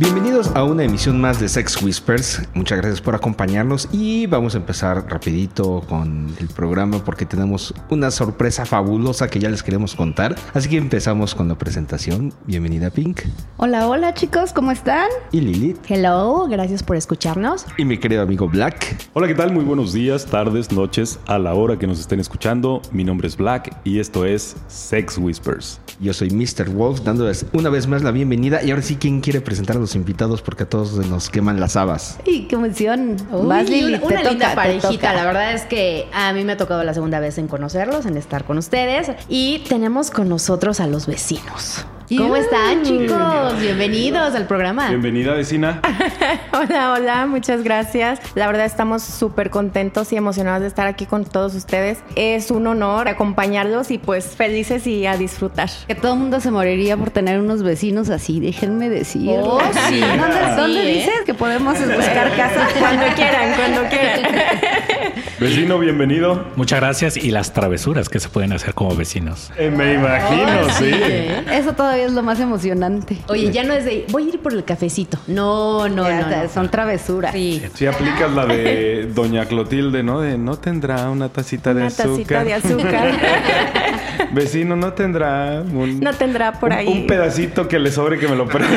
Bienvenidos a una emisión más de Sex Whispers. Muchas gracias por acompañarnos y vamos a empezar rapidito con el programa porque tenemos una sorpresa fabulosa que ya les queremos contar. Así que empezamos con la presentación. Bienvenida Pink Hola, hola chicos, ¿cómo están? y Lilith Hello, gracias por escucharnos. y mi querido amigo Black. Hola, ¿qué tal? Muy buenos días, tardes, noches, a la hora que nos estén escuchando. Mi nombre es Black y esto es Sex Whispers. Yo soy Mr. Wolf dándoles una vez más la bienvenida y ahora sí, ¿quién quiere presentar a los invitados? Porque a todos nos queman las habas. Y qué emoción. Vas, Lili, una, te una toca, linda te parejita. toca. La verdad es que a mí me ha tocado la segunda vez en conocerlos, en estar con ustedes. Y tenemos con nosotros a los vecinos. ¿Cómo están, chicos? Bienvenidos al programa. Bienvenida, vecina. Hola, hola, muchas gracias. La verdad estamos súper contentos y emocionados de estar aquí con todos ustedes. Es un honor acompañarlos y pues felices y a disfrutar. Que todo el mundo se moriría por tener unos vecinos así, déjenme decir. Oh, sí. ¿Dónde, Sí, dónde ¿eh? dices que podemos buscar casa? Cuando quieran, cuando quieran. Vecino, bienvenido. Muchas gracias y las travesuras que se pueden hacer como vecinos. Eh, me imagino, Oh, sí. ¿eh? Eso todavía es lo más emocionante. Oye, ya no es de voy a ir por el cafecito. No, no, Ya, no. no. Son travesuras. Sí. Si aplicas la de Doña Clotilde, ¿no? De no tendrá una tacita de Una azúcar. tacita de azúcar. Vecino, no tendrá un, No tendrá por un- ahí. un pedacito que le sobre que me lo preste.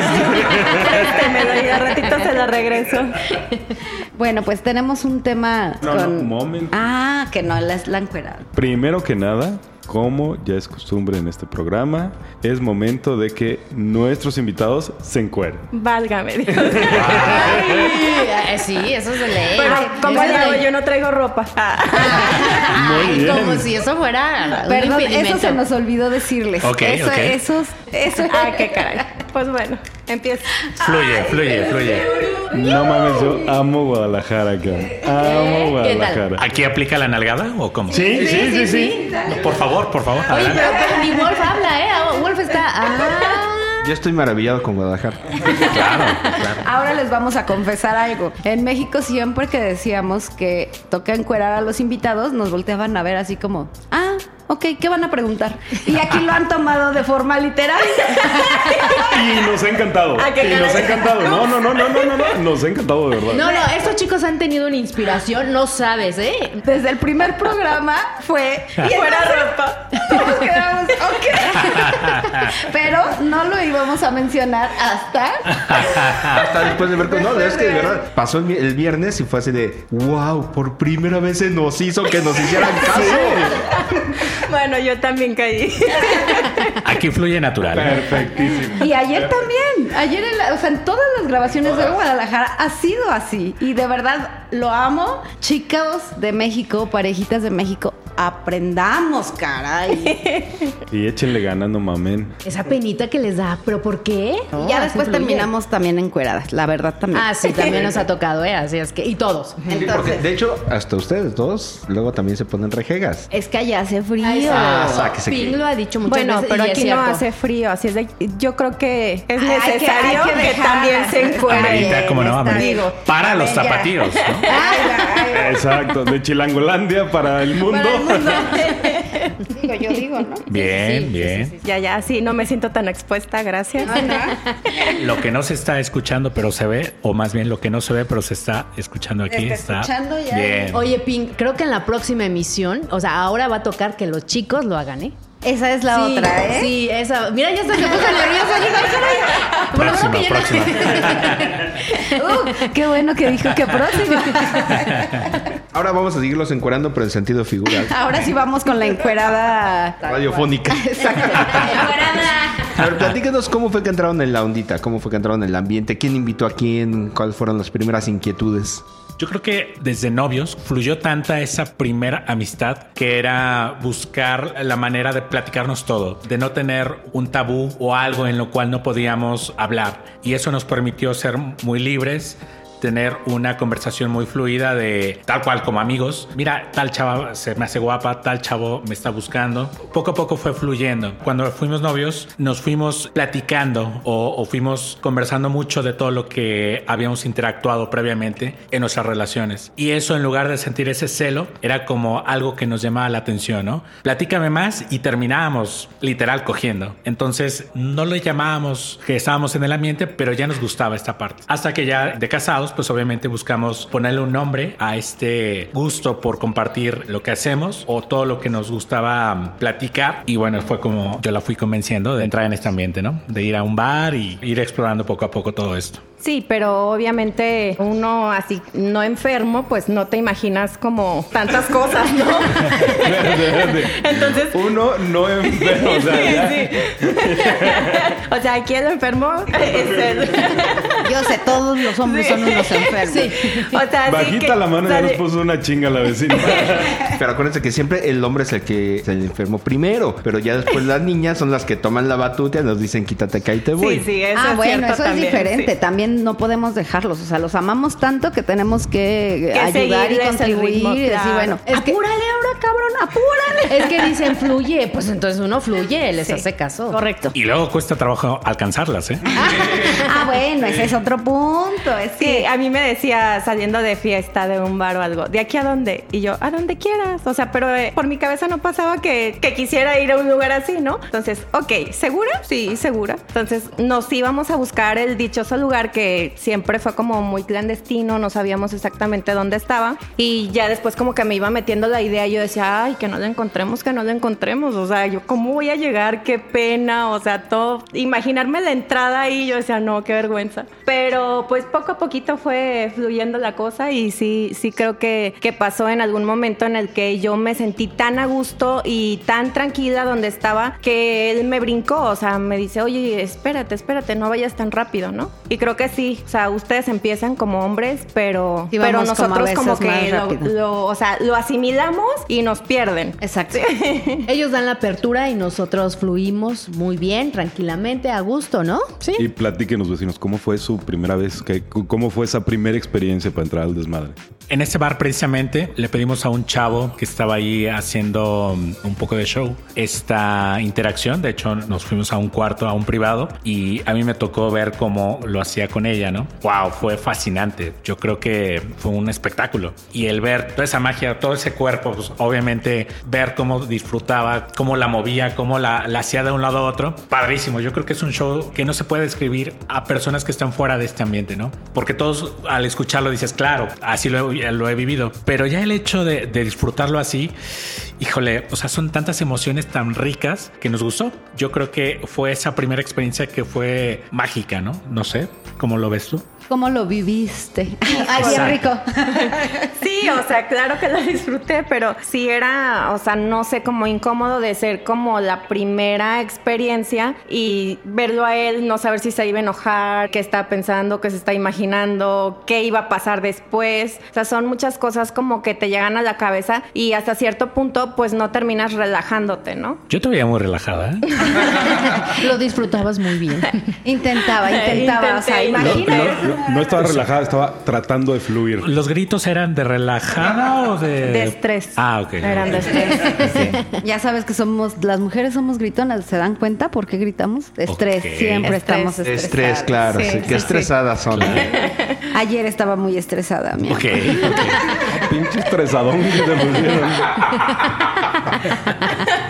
Préstemelo y de ratito se lo regreso. Bueno, pues tenemos un tema No, no, con... un momento. Ah, que no, la, la encuerada. Primero que nada, como ya es costumbre en este programa, es momento de que nuestros invitados se encueren. Válgame Dios. Ay, eh, sí, eso es de ley. Pero, ¿cómo Eso le es ley. Yo no traigo ropa. Ah. Muy Ay, bien. como si eso fuera un Perdón, eso se nos olvidó decirles. Ok, eso, ok. Esos, eso. Ah, qué caray. Pues bueno, empieza. Fluye, fluye, fluye. No mames, yo amo Guadalajara, cabrón. Amo. Guadalajara. ¿Aquí aplica la nalgada o cómo? Sí, sí, sí, sí. Por favor, por favor. Oye, adelante. pero, pero ni Wolf habla, ¿eh? Ah, Wolf está. Ah. Yo estoy maravillado con Guadalajara. Claro, claro. Ahora les vamos a confesar algo. En México siempre que decíamos que toca encuerar a los invitados, nos volteaban a ver así como, ah, ok, ¿qué van a preguntar? Y aquí lo han tomado de forma literal. Y nos ha encantado. Ah, y nos ha encantado. No, no, no, no, no, no, no. Nos ha encantado de verdad. No, no, estos chicos han tenido una inspiración, no sabes, ¿eh? Desde el primer programa fue y Fuera ropa. Todos quedamos, ok. Pero no lo íbamos a mencionar hasta Hasta después de ver No, es que de verdad pasó el viernes y fue así de wow, por primera vez se nos hizo que nos hicieran caso. Bueno, yo también caí. Aquí fluye natural. Perfectísimo. Y ayer también, ayer en, la- o sea, en todas las grabaciones de Guadalajara ha sido así. Y de verdad lo amo. Chicos de México, parejitas de México, aprendamos, caray. Y échenle ganas, no mamen. Esa penita que les da, ¿pero por qué? Y ya después terminamos también encueradas, la verdad también. Ah, sí, también nos ha tocado, ¿eh? Así es que. Y todos. Sí, porque Entonces, de hecho, hasta ustedes dos luego también se ponen rejegas. es que allá hace frío. Ay, Ah, que- Ping lo ha dicho muchas Bueno, veces. pero y es aquí no hace frío, así es de yo creo que es Hay que- necesario hay que, también se encuere. Amerita, ¿cómo no? Para los zapatillos, ¿no? Ay, ay, ay. Exacto. De Chilangolandia para el mundo. Para el mundo. digo, yo digo, ¿no? Bien, sí, sí, bien. sí, Ya, ya, sí, no me siento tan expuesta, gracias. Lo que no se está escuchando, pero se ve, o más bien lo que no se ve, pero se está escuchando aquí, Está está, escuchando ya. bien. Oye, Pink, creo que en la próxima emisión, o sea, ahora va a tocar que los chicos lo hagan, ¿eh? Esa es la Sí, otra, ¿eh? Sí, esa. Mira, ya se me puso nerviosa. Lo Próxima, menos que ya no- Uh, qué bueno que dijo que próxima. Ahora vamos a seguirlos encuerando, pero en sentido figural. Ahora sí vamos con la encuerada Radiofónica. Exacto. A ver, platícanos cómo fue que entraron en la ondita, cómo fue que entraron en el ambiente, quién invitó a quién, cuáles fueron las primeras inquietudes. Yo creo que desde novios fluyó tanta esa primera amistad que era buscar la manera de platicarnos todo, de no tener un tabú o algo en lo cual no podíamos hablar. Y eso nos permitió ser muy libres, tener una conversación muy fluida de tal cual como amigos. Mira, tal chava se me hace guapa, tal chavo me está buscando. Poco a poco fue fluyendo. Cuando fuimos novios, nos fuimos platicando o, o fuimos conversando mucho de todo lo que habíamos interactuado previamente en nuestras relaciones. Y eso, en lugar de sentir ese celo, era como algo que nos llamaba la atención, ¿no? Platícame más y terminábamos literal cogiendo. Entonces, no le llamábamos que estábamos en el ambiente, pero ya nos gustaba esta parte. Hasta que ya de casados, pues obviamente buscamos ponerle un nombre a este gusto por compartir lo que hacemos o todo lo que nos gustaba um, platicar. Y bueno, fue como yo la fui convenciendo de entrar en este ambiente, ¿no? De ir a un bar y ir explorando poco a poco todo esto. Sí, pero obviamente uno así no enfermo, pues no te imaginas como tantas cosas, ¿no? Entonces, Uno no enfermo. O sea, Sí, ya- sí. o sea, aquí el enfermo es él. Yo sé, todos los hombres son unos enfermos. O sea, Bajita que la mano ya sale- nos puso una chinga la vecina. Pero acuérdense que siempre el hombre es el que es el enfermo primero, pero ya después las niñas son las que toman la batuta y nos dicen quítate acá y te voy. Sí, sí, eso ah, es bueno, cierto eso también, es diferente. sí. También no podemos dejarlos. O sea, los amamos tanto que tenemos que, Que ayudar y contribuir. ritmo, y decir, bueno, Es que- apúrale ahora, cabrón, apúrale. Es que dicen fluye, pues entonces uno fluye, les Sí. hace caso. Correcto. Y luego cuesta trabajo alcanzarlas, ¿eh? Ah, bueno, ese es otro punto. Es Sí, que a mí me decía saliendo de fiesta, de un bar o algo, ¿de aquí a dónde? Y yo, a donde quieras. O sea, pero eh, por mi cabeza no pasaba que, que quisiera ir a un lugar así, ¿no? Entonces, ok, ¿segura? Sí, segura. Entonces nos íbamos a buscar el dichoso lugar que siempre fue como muy clandestino, no sabíamos exactamente dónde estaba. Y ya después como que me iba metiendo la idea, yo decía, ay, que no lo encontremos, que no lo encontremos. O sea, yo, ¿cómo voy a llegar? Qué pena. O sea, todo, imaginarme la entrada ahí, yo decía, no, qué vergüenza. Pero pues poco a poquito fue fluyendo la cosa y sí, sí creo que, que pasó en algún momento en el que yo me sentí tan a gusto y tan tranquila donde estaba que él me brincó, o sea, me dice, oye, espérate, espérate, no vayas tan rápido, ¿no? Y creo que sí, o sea, ustedes empiezan como hombres, pero, Sí, pero como nosotros como, más que lo, lo- o sea, lo asimilamos y nos pierden. Exacto. Ellos dan la apertura y nosotros fluimos muy bien, tranquilamente, a gusto, ¿no? Sí. Y platíquenos, vecinos, ¿cómo fue su primera vez? ¿Qué- ¿Cómo fue esa primera experiencia para entrar al desmadre? En ese bar precisamente le pedimos a un chavo que estaba ahí haciendo um, un poco de show esta interacción. De hecho, nos fuimos a un cuarto, a un privado, y a mí me tocó ver cómo lo hacía con ella, ¿no? Wow, fue fascinante. Yo creo que fue un espectáculo. Y el ver toda esa magia, todo ese cuerpo, pues obviamente ver cómo disfrutaba, cómo la movía, cómo la, la hacía de un lado a otro, padrísimo. Yo creo que es un show que no se puede describir a personas que están fuera de este ambiente, ¿no? Porque todos al escucharlo dices, claro, así lo, he- vivido. Pero ya el hecho de, disfrutarlo así, híjole, o sea, son tantas emociones tan ricas que nos gustó. Yo creo que fue esa primera experiencia que fue mágica, ¿no? No sé, ¿cómo lo ves tú? ¿Cómo lo viviste? Ay, bien rico. Sí, o sea, claro que lo disfruté, pero sí era, o sea, no sé, como incómodo de ser como la primera experiencia y verlo a él, no saber si se iba a enojar, qué está pensando, qué se está imaginando, qué iba a pasar después. O sea, son muchas cosas como que te llegan a la cabeza y hasta cierto punto, pues no terminas relajándote, ¿no? Yo te veía muy relajada, ¿eh? Lo disfrutabas muy bien. Intentaba, intentaba. o sea, Intenté. No, no- estaba relajada, estaba tratando de fluir. ¿Los gritos eran de relajada o de...? De estrés. Ah, ok. Eran de estrés. Ya sabes que somos, las mujeres somos gritonas, ¿se dan cuenta por qué gritamos? Estrés, siempre Estrés. estamos estresadas. Estrés, claro, Sí, sí, sí, qué sí. estresadas son. Ayer estaba muy estresada, mi. Ok, ok. Pinche estresadón que te pusieron.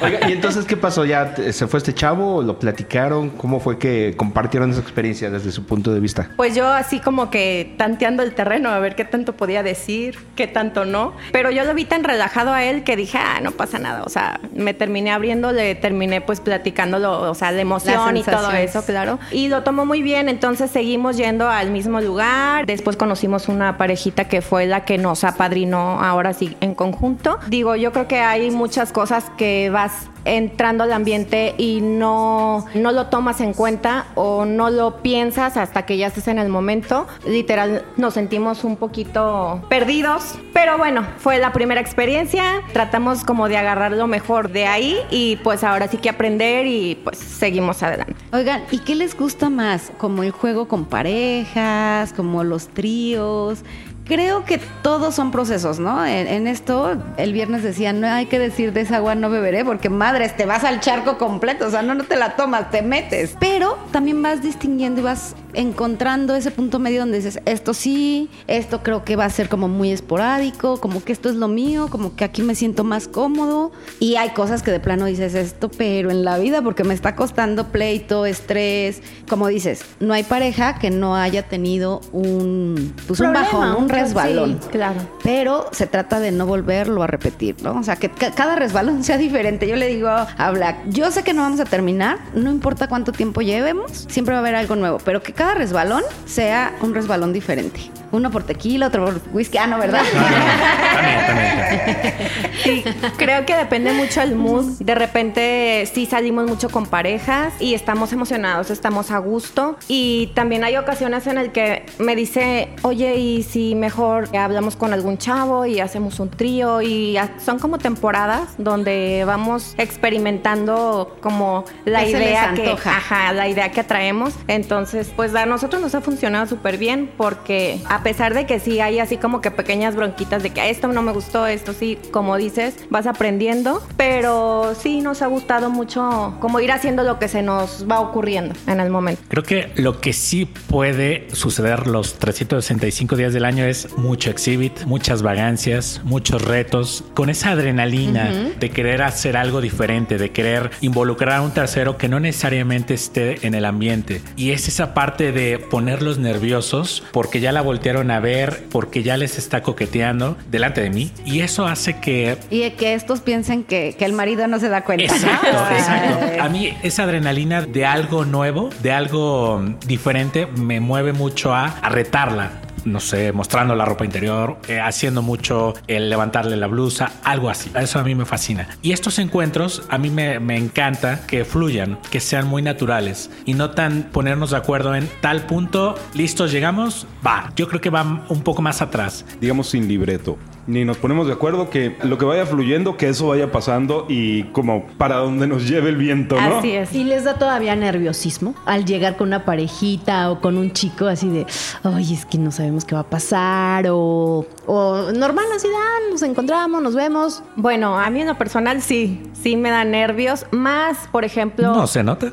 Oiga, ¿y entonces qué pasó? ¿Ya se fue este chavo? ¿Lo platicaron? ¿Cómo fue que compartieron esa experiencia desde su punto de vista? Pues yo así como que tanteando el terreno, a ver qué tanto podía decir, qué tanto no. Pero yo lo vi tan relajado a él que dije, ah, no pasa nada. O sea, me terminé abriendo, le terminé pues platicándolo, o sea, la emoción y todo eso, claro. Y lo tomó muy bien, entonces seguimos yendo al mismo lugar. Después conocimos una parejita que fue la que nos apadrinó ahora sí en conjunto. Digo, yo creo que hay muchas cosas que vas entrando al ambiente y no, no lo tomas en cuenta o no lo piensas hasta que ya estés en el momento. Literal, nos sentimos un poquito perdidos, pero bueno, fue la primera experiencia. Tratamos como de agarrar lo mejor de ahí y pues ahora sí que aprender y pues seguimos adelante. Oigan, ¿y qué les gusta más? ¿Como el juego con parejas? ¿Como los tríos? Creo que todos son procesos, ¿no? En, esto, el viernes decían, no hay que decir de esa agua no beberé, porque madres, te vas al charco completo, o sea, no, no te la tomas, te metes. Pero también vas distinguiendo y vas encontrando ese punto medio donde dices, esto sí, esto creo que va a ser como muy esporádico, como que esto es lo mío, como que aquí me siento más cómodo. Y hay cosas que de plano dices esto, pero en la vida, porque me está costando pleito, estrés. Como dices, no hay pareja que no haya tenido un, pues un bajón, un resbalón. Sí, claro. Pero se trata de no volverlo a repetir, ¿no? O sea, que ca- cada resbalón sea diferente. Yo le digo a Black, yo sé que no vamos a terminar, no importa cuánto tiempo llevemos, siempre va a haber algo nuevo, pero que cada resbalón sea un resbalón diferente. Uno por tequila, otro por whisky. Ah, no, ¿verdad? También, también. Sí, creo que depende mucho el mood. De repente sí salimos mucho con parejas y estamos emocionados, estamos a gusto. Y también hay ocasiones en el que me dice, oye, ¿y si mejor hablamos con algún chavo y hacemos un trío? Y a- son como temporadas donde vamos experimentando como la ¿Qué se les idea que, ajá, la idea que traemos. Entonces, pues a nosotros nos ha funcionado súper bien porque a pesar de que sí hay así como que pequeñas bronquitas de que esto no me gustó, esto sí, como dices, vas aprendiendo, pero sí nos ha gustado mucho como ir haciendo lo que se nos va ocurriendo en el momento. Creo que lo que sí puede suceder los 365 días del año es mucho exhibit, muchas vagancias, muchos retos, con esa adrenalina de querer hacer algo diferente, de querer involucrar a un tercero que no necesariamente esté en el ambiente. Y es esa parte de ponerlos nerviosos porque ya la voltearon a ver, porque ya les está coqueteando delante de mí. Y eso hace que y que estos piensen que, que el marido no se da cuenta. Exacto, exacto. A mí esa adrenalina de algo nuevo, de algo mm, diferente, me mueve mucho a, a retarla. No sé, mostrando la ropa interior, eh, haciendo mucho el levantarle la blusa, algo así. Eso a mí me fascina. Y estos encuentros a mí me, me encanta que fluyan, que sean muy naturales y no tan ponernos de acuerdo en tal punto, listos, llegamos, va. Yo creo que va un poco más atrás. digamos sin libreto. Ni nos ponemos de acuerdo que lo que vaya fluyendo, que eso vaya pasando y como para donde nos lleve el viento, ¿no? Así es. ¿Y les da todavía nerviosismo al llegar con una parejita o con un chico así de, ay, es que no sabemos qué va a pasar? O, o normal, así de, ah, nos encontramos, nos vemos. Bueno, a mí en lo personal sí, sí me da nervios, más por ejemplo, No se nota.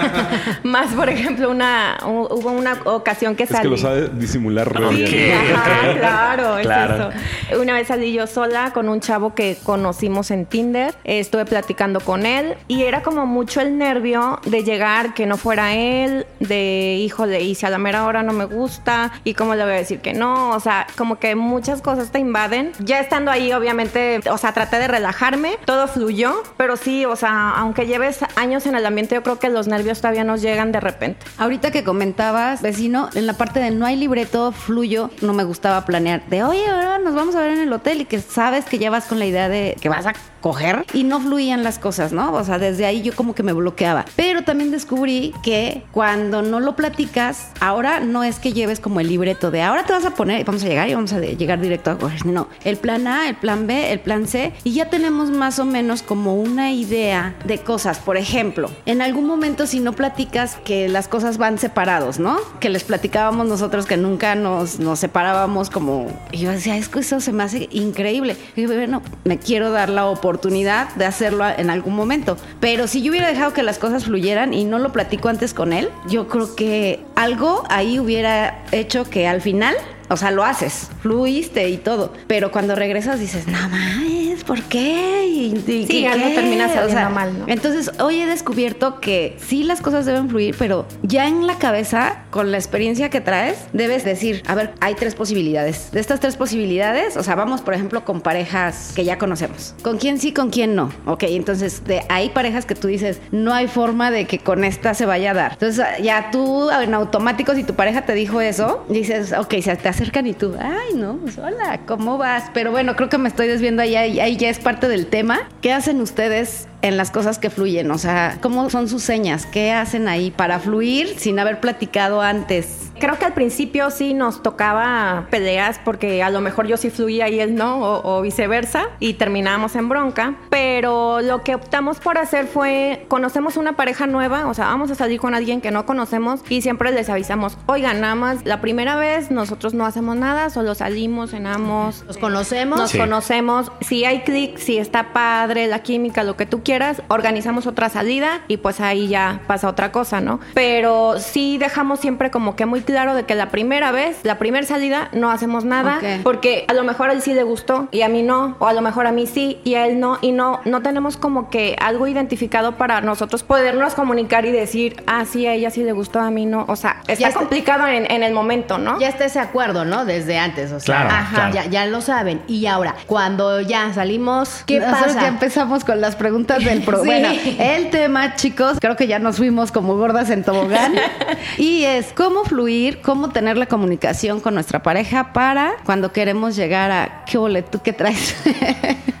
más por ejemplo una hu- hubo una ocasión que Es salí. que lo sabe disimular re Ok. bien. Sí, ajá, claro, es Claro. eso. Una vez salí yo sola con un chavo que conocimos en Tinder, estuve platicando con él y era como mucho el nervio de llegar que no fuera él, de híjole, y si a la mera hora no me gusta y cómo le voy a decir que no, o sea, como que muchas cosas te invaden. Ya estando ahí, obviamente, o sea, traté de relajarme, todo fluyó, pero sí, o sea, aunque lleves años en el ambiente, yo creo que los nervios todavía nos llegan de repente. Ahorita que comentabas, vecino, en la parte de no hay libreto, fluyo, no me gustaba planear. De, oye, ahora nos vamos a en el hotel y que sabes que ya vas con la idea de que vas a coger y no fluían las cosas, ¿no? O sea, desde ahí yo como que me bloqueaba. Pero también descubrí que cuando no lo platicas, ahora no es que lleves como el libreto de ahora te vas a poner vamos a llegar y vamos a llegar directo a coger. No, el plan A, el plan B, el plan C y ya tenemos más o menos como una idea de cosas. Por ejemplo, en algún momento si no platicas que las cosas van separados, ¿no? Que les platicábamos nosotros que nunca nos, nos separábamos como... Y yo decía, es que eso se me hace increíble. Y yo, bueno, me quiero dar la oportunidad de hacerlo en algún momento. Pero si yo hubiera dejado que las cosas fluyeran y no lo platico antes con él, yo creo que algo ahí hubiera hecho que al final o sea, lo haces, fluiste y todo. Pero cuando regresas dices, no mames, ¿por qué? ¿Y, y Sí, qué algo qué?" termina O saliendo sea, mal, ¿no? Entonces, hoy he descubierto que sí las cosas deben fluir, pero ya en la cabeza, con la experiencia que traes, debes decir, a ver, hay tres posibilidades. De estas tres posibilidades, o sea, vamos, por ejemplo, con parejas que ya conocemos. ¿Con quién sí, con quién no? Ok, entonces, de, hay parejas que tú dices, no hay forma de que con esta se vaya a dar. Entonces, ya tú, en automático, si tu pareja te dijo eso, dices, ok, se te acercan y tú, ay, no, pues hola, ¿cómo vas? Pero bueno, creo que me estoy desviando ahí, ahí, ahí ya es parte del tema. ¿Qué hacen ustedes en las cosas que fluyen? O sea, ¿cómo son sus señas? ¿Qué hacen ahí para fluir sin haber platicado antes? Creo que al principio sí nos tocaba peleas porque a lo mejor yo sí fluía y él no, o, o viceversa, y terminábamos en bronca. Pero lo que optamos por hacer fue, conocemos una pareja nueva, o sea, vamos a salir con alguien que no conocemos y siempre les avisamos, oigan, nada más la primera vez nosotros no hacemos nada, solo salimos, cenamos, Nos conocemos. nos Sí. conocemos, si hay clic, si está padre, la química, lo que tú quieras, organizamos otra salida y pues ahí ya pasa otra cosa, ¿no? Pero sí dejamos siempre como que muy claro de que la primera vez, la primera salida, no hacemos nada, porque a lo mejor a él sí le gustó y a mí no, o a lo mejor a mí sí y a él no, y no, no tenemos como que algo identificado para nosotros podernos comunicar y decir, ah, sí, a ella sí le gustó, a mí no. O sea, está está- complicado en, en el momento, ¿no? Ya está ese acuerdo, ¿no? Desde antes, o sea, Claro, ajá, claro. Ya, ya lo saben. Y ahora, cuando ya salimos, ¿qué pasa? ya empezamos con las preguntas del pro. Sí. Bueno, el tema, chicos, creo que ya nos fuimos como gordas en tobogán. y es cómo fluir, cómo tener la comunicación con nuestra pareja para cuando queremos llegar a qué ole, tú qué traes.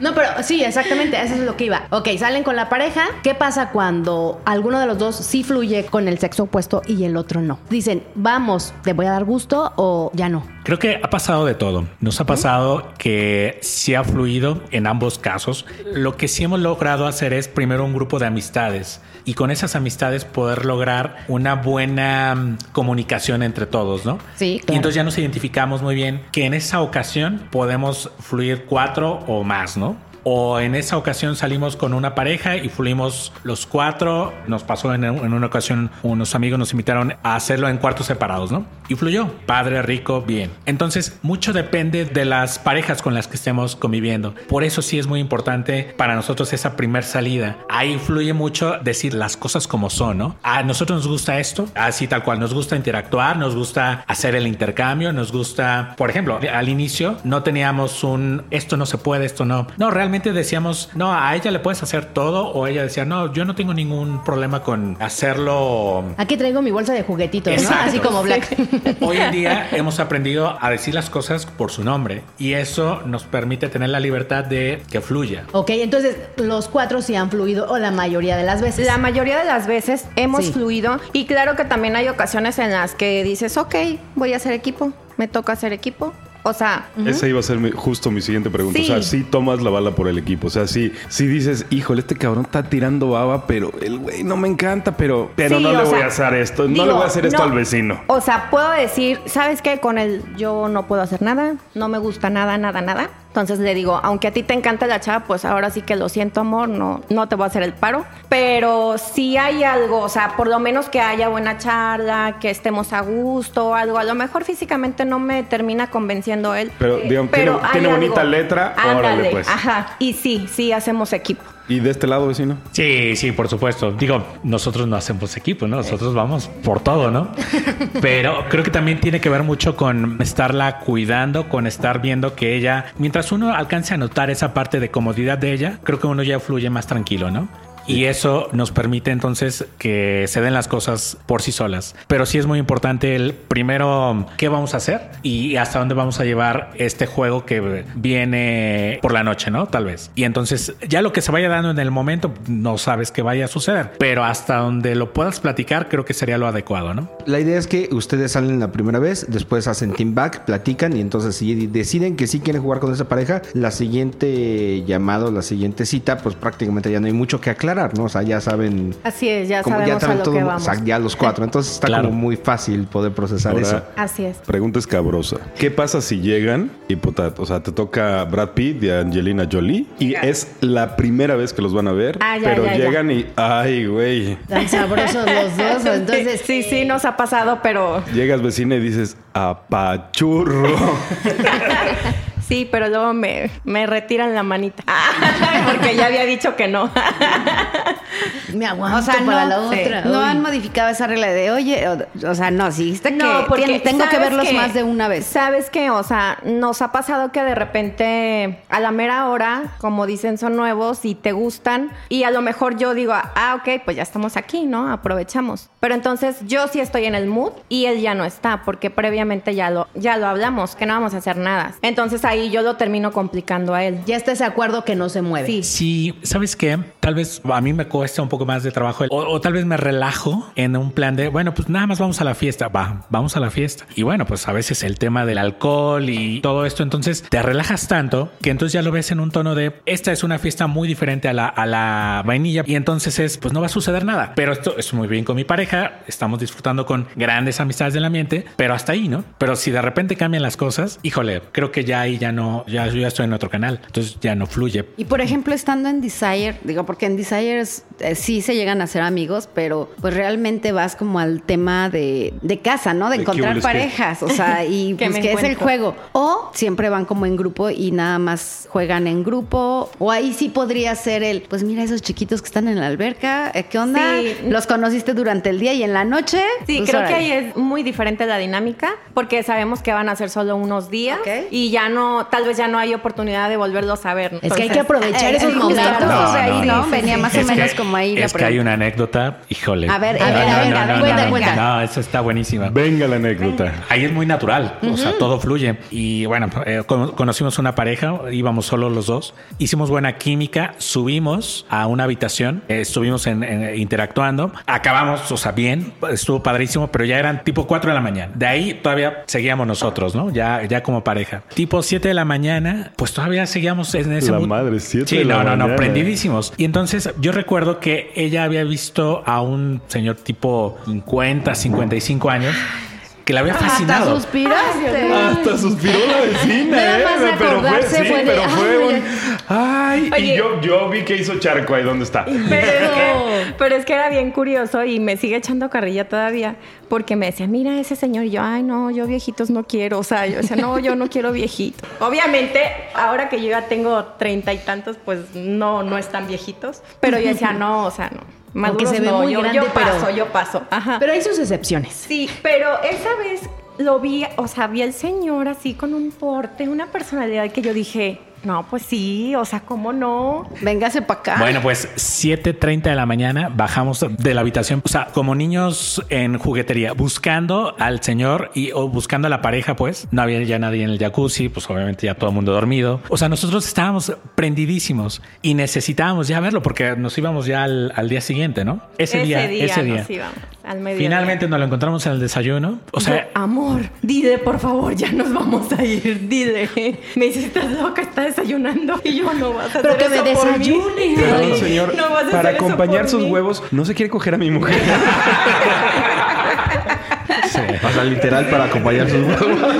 No, pero sí, exactamente, eso es lo que iba. Ok, salen con la pareja. ¿Qué pasa cuando alguno de los dos sí fluye con el sexo opuesto y el otro no? Dicen, vamos, ¿te voy a dar gusto o ya no? Creo que ha pasado de todo. Nos ha pasado que sí ha fluido en ambos casos. Lo que sí hemos logrado hacer es primero un grupo de amistades y con esas amistades poder lograr una buena mm, comunicación entre todos, ¿no? Sí, Y entonces ya nos identificamos muy bien que en esa ocasión podemos fluir cuatro o más, ¿no? O en esa ocasión salimos con una pareja y fluimos los cuatro. Nos pasó en, en una ocasión, unos amigos nos invitaron a hacerlo en cuartos separados, ¿no? Y fluyó. Padre, rico, bien. Entonces, mucho depende de las parejas con las que estemos conviviendo. Por eso sí es muy importante para nosotros esa primer salida. Ahí fluye mucho decir las cosas como son, ¿no? A nosotros nos gusta esto, así tal cual. Nos gusta interactuar, nos gusta hacer el intercambio, nos gusta, por ejemplo, al inicio no teníamos un esto no se puede, esto no. No, realmente decíamos, no, a ella le puedes hacer todo, o ella decía, no, yo no tengo ningún problema con hacerlo. Aquí traigo mi bolsa de juguetitos, ¿no? Exacto. Así como Black. Hoy en día hemos aprendido a decir las cosas por su nombre y eso nos permite tener la libertad de que fluya. ok, entonces los cuatro sí han fluido o la mayoría de las veces. La mayoría de las veces hemos Sí. fluido y claro que también hay ocasiones en las que dices, ok, voy a hacer equipo, me toca hacer equipo. O sea, Esa iba a ser mi- justo mi siguiente pregunta. Sí. O sea, sí tomas la bala por el equipo. O sea, sí, sí dices, híjole, este cabrón está tirando baba, pero el güey no me encanta, pero, pero no le voy sea, a hacer esto. no le voy a hacer esto no. al vecino. O sea, puedo decir, ¿sabes qué? Con él yo no puedo hacer nada, no me gusta nada, nada, nada. Entonces le digo, aunque a ti te encanta la chava, pues ahora sí que lo siento, amor, no, no te voy a hacer el paro. Pero si hay algo, o sea, por lo menos que haya buena charla, que estemos a gusto, algo. A lo mejor físicamente no me termina convenciendo él. Pero, eh, digamos, tiene- tiene bonita letra, órale, pues. Ajá. Y sí, sí hacemos equipo. ¿Y de este lado, vecino? Sí, sí, por supuesto. Digo, nosotros no hacemos equipo, ¿no? Nosotros vamos por todo, ¿no? Pero creo que también tiene que ver mucho con estarla cuidando, con estar viendo que ella, mientras uno alcance a notar esa parte de comodidad de ella, creo que uno ya fluye más tranquilo, ¿no? Y eso nos permite entonces que se den las cosas por sí solas. Pero sí es muy importante el primero qué vamos a hacer y hasta dónde vamos a llevar este juego que viene por la noche, ¿no? Tal vez. Y entonces ya lo que se vaya dando en el momento no sabes qué vaya a suceder. Pero hasta donde lo puedas platicar creo que sería lo adecuado, ¿no? La idea es que ustedes salen la primera vez, después hacen team back, platican y entonces si deciden que sí quieren jugar con esa pareja, la siguiente llamado, la siguiente cita, pues prácticamente ya no hay mucho que aclarar, ¿no? O sea, ya saben... Así es, ya como sabemos a saben lo todo, que o vamos. sea, ya los cuatro. Entonces está Claro. como muy fácil poder procesar Ahora, eso. Así es. Pregunta escabrosa. ¿Qué pasa si llegan y puta, o sea, te toca Brad Pitt y Angelina Jolie y es la primera vez que los van a ver, Ah, ya, pero ya, ya. llegan y ay, güey. Tan sabrosos los dos. Entonces, sí, sí, nos ha pasado, pero Llegas vecina y dices, apachurro. sí, pero luego me, me retiran la manita. Porque ya había dicho que no. me aguanto O sea, para no, la sí, otra. no han modificado esa regla de, oye, o, o sea, no, si dijiste No, que porque tengo que ¿sabes verlos más de una vez. ¿Sabes qué? O sea, nos ha pasado que de repente a la mera hora, como dicen, son nuevos y te gustan. Y a lo mejor yo digo, ah, ok, pues ya estamos aquí, ¿no? Aprovechamos. Pero entonces yo sí estoy en el mood y él ya no está, porque previamente ya lo, ya lo hablamos, que no vamos a hacer nada. Entonces ahí ahí yo lo termino complicando a él. Ya está ese acuerdo que no se mueve. Sí. Sí, ¿sabes qué? Tal vez a mí me cuesta un poco más de trabajo o, o tal vez me relajo en un plan de, bueno, pues nada más vamos a la fiesta, va, vamos a la fiesta. Y bueno, pues a veces el tema del alcohol y todo esto, entonces te relajas tanto que entonces ya lo ves en un tono de, esta es una fiesta muy diferente a la, a la vainilla y entonces es, pues no va a suceder nada. Pero esto es muy bien con mi pareja, estamos disfrutando con grandes amistades del ambiente, pero hasta ahí, ¿no? Pero si de repente cambian las cosas, híjole, creo que ya ahí ya no, ya yo ya estoy en otro canal, entonces ya no fluye. Y por ejemplo, estando en Desire, digo, porque en Desire es- eh, sí se llegan a ser amigos, pero pues realmente vas como al tema de, de casa, ¿no? De, De encontrar parejas, o sea, y Que pues que es el encuentro. juego. O siempre van como en grupo y nada más juegan en grupo. O ahí sí podría ser el, pues mira esos chiquitos que están en la alberca, eh, ¿qué onda? Sí. Los conociste durante el día y en la noche. Sí, pues, creo que órale. ahí es muy diferente la dinámica porque sabemos que van a ser solo unos días Ok. y ya no, tal vez ya no hay oportunidad de volverlos a ver. Es que hay que aprovechar Eh, esos momentos. No, ahí. Venía más o menos que- como ahí la Es que hay una anécdota, híjole. A ver, a ver, no, a ver, no, a ver, no, cuenta, no, cuenta. No, eso está buenísima. Venga la anécdota. Ahí es muy natural, o sea, todo fluye. Y bueno, eh, con- conocimos una pareja, íbamos solo los dos, hicimos buena química, subimos a una habitación, eh, estuvimos en- en- interactuando, acabamos, o sea, bien, estuvo padrísimo, pero ya eran tipo 4 de la mañana. De ahí todavía seguíamos nosotros, ¿no? Ya, ya como pareja. Tipo 7 de la mañana, pues todavía seguíamos en ese La mood. madre, 7 Sí, de la no, no, no, prendidísimos. Y entonces yo recuerdo que ella había visto a un señor tipo 50, 55 años que había Hasta fascinado. suspiraste. Hasta suspiró la vecina, Nada ¿eh? más de pero fue, acordarse sí, fue de, pero fue ay, un... Ay, y yo, yo vi que hizo charco ahí donde está. Pero es, que, pero es que era bien curioso y me sigue echando carrilla todavía porque me decía, mira ese señor. Y yo, ay, no, yo viejitos no quiero. O sea, yo decía, no, yo no quiero viejitos. Obviamente, ahora que yo ya tengo treinta y tantos, pues no, no están viejitos. Pero yo decía, no, o sea, no. Aunque Maduros se ve no, muy yo, grande, yo pero- paso, yo paso. Ajá. Pero hay sus excepciones. Sí, pero esa vez lo vi, o sea, vi al señor así con un porte, una personalidad que yo dije, no, pues sí, o sea, ¿cómo no? Véngase para acá. Bueno, pues 7.30 de la mañana bajamos de la habitación, o sea, como niños en juguetería, buscando al señor y o buscando a la pareja, pues no había ya nadie en el jacuzzi, pues obviamente ya todo el mundo dormido. O sea, nosotros estábamos prendidísimos y necesitábamos ya verlo porque nos íbamos ya al, al día siguiente, ¿no? Ese, día, ese día. nos íbamos, al mediodía. Finalmente nos lo encontramos en el desayuno. O sea, Yo, amor, dile por favor, ya nos vamos a ir, dile. Me dice, estás loca, está desayunando. Y yo, no vas a Pero hacer que me eso por mí". desayune. Perdón, señor, No vas a para hacer eso acompañar por sus mí. huevos, no se quiere coger a mi mujer. O sea, literal para acompañar sus huevos.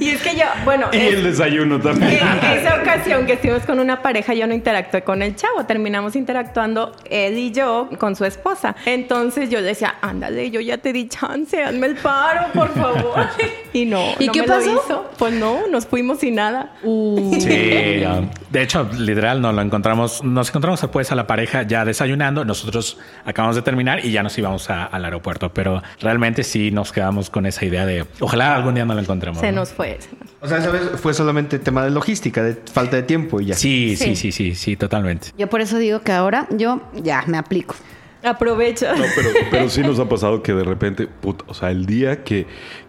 Y es que yo, bueno, y es- el desayuno también. En esa ocasión que estuvimos con una pareja, yo no interactué con el chavo, terminamos interactuando él y yo con su esposa. Entonces yo decía, ándale, yo ya te di chance, hazme el paro, por favor. Y no, ¿Y no qué me pasó? lo hizo. Pues no, nos fuimos sin nada. Sí, ya. de hecho, literal, nos lo encontramos, nos encontramos después a la pareja ya desayunando, nosotros acabamos de terminar y ya nos íbamos a- al aeropuerto, pero realmente sí nos quedamos con esa idea de ojalá algún día nos lo encontremos. Se ¿no? nos fue. se nos- O sea, esa vez fue solamente tema de logística, de falta de tiempo y ya. Sí, sí, Sí. sí, sí, sí, totalmente. Yo por eso digo que ahora yo ya me aplico. Aprovecha. No, pero, pero sí nos ha pasado que de repente, puta, o sea, el día que,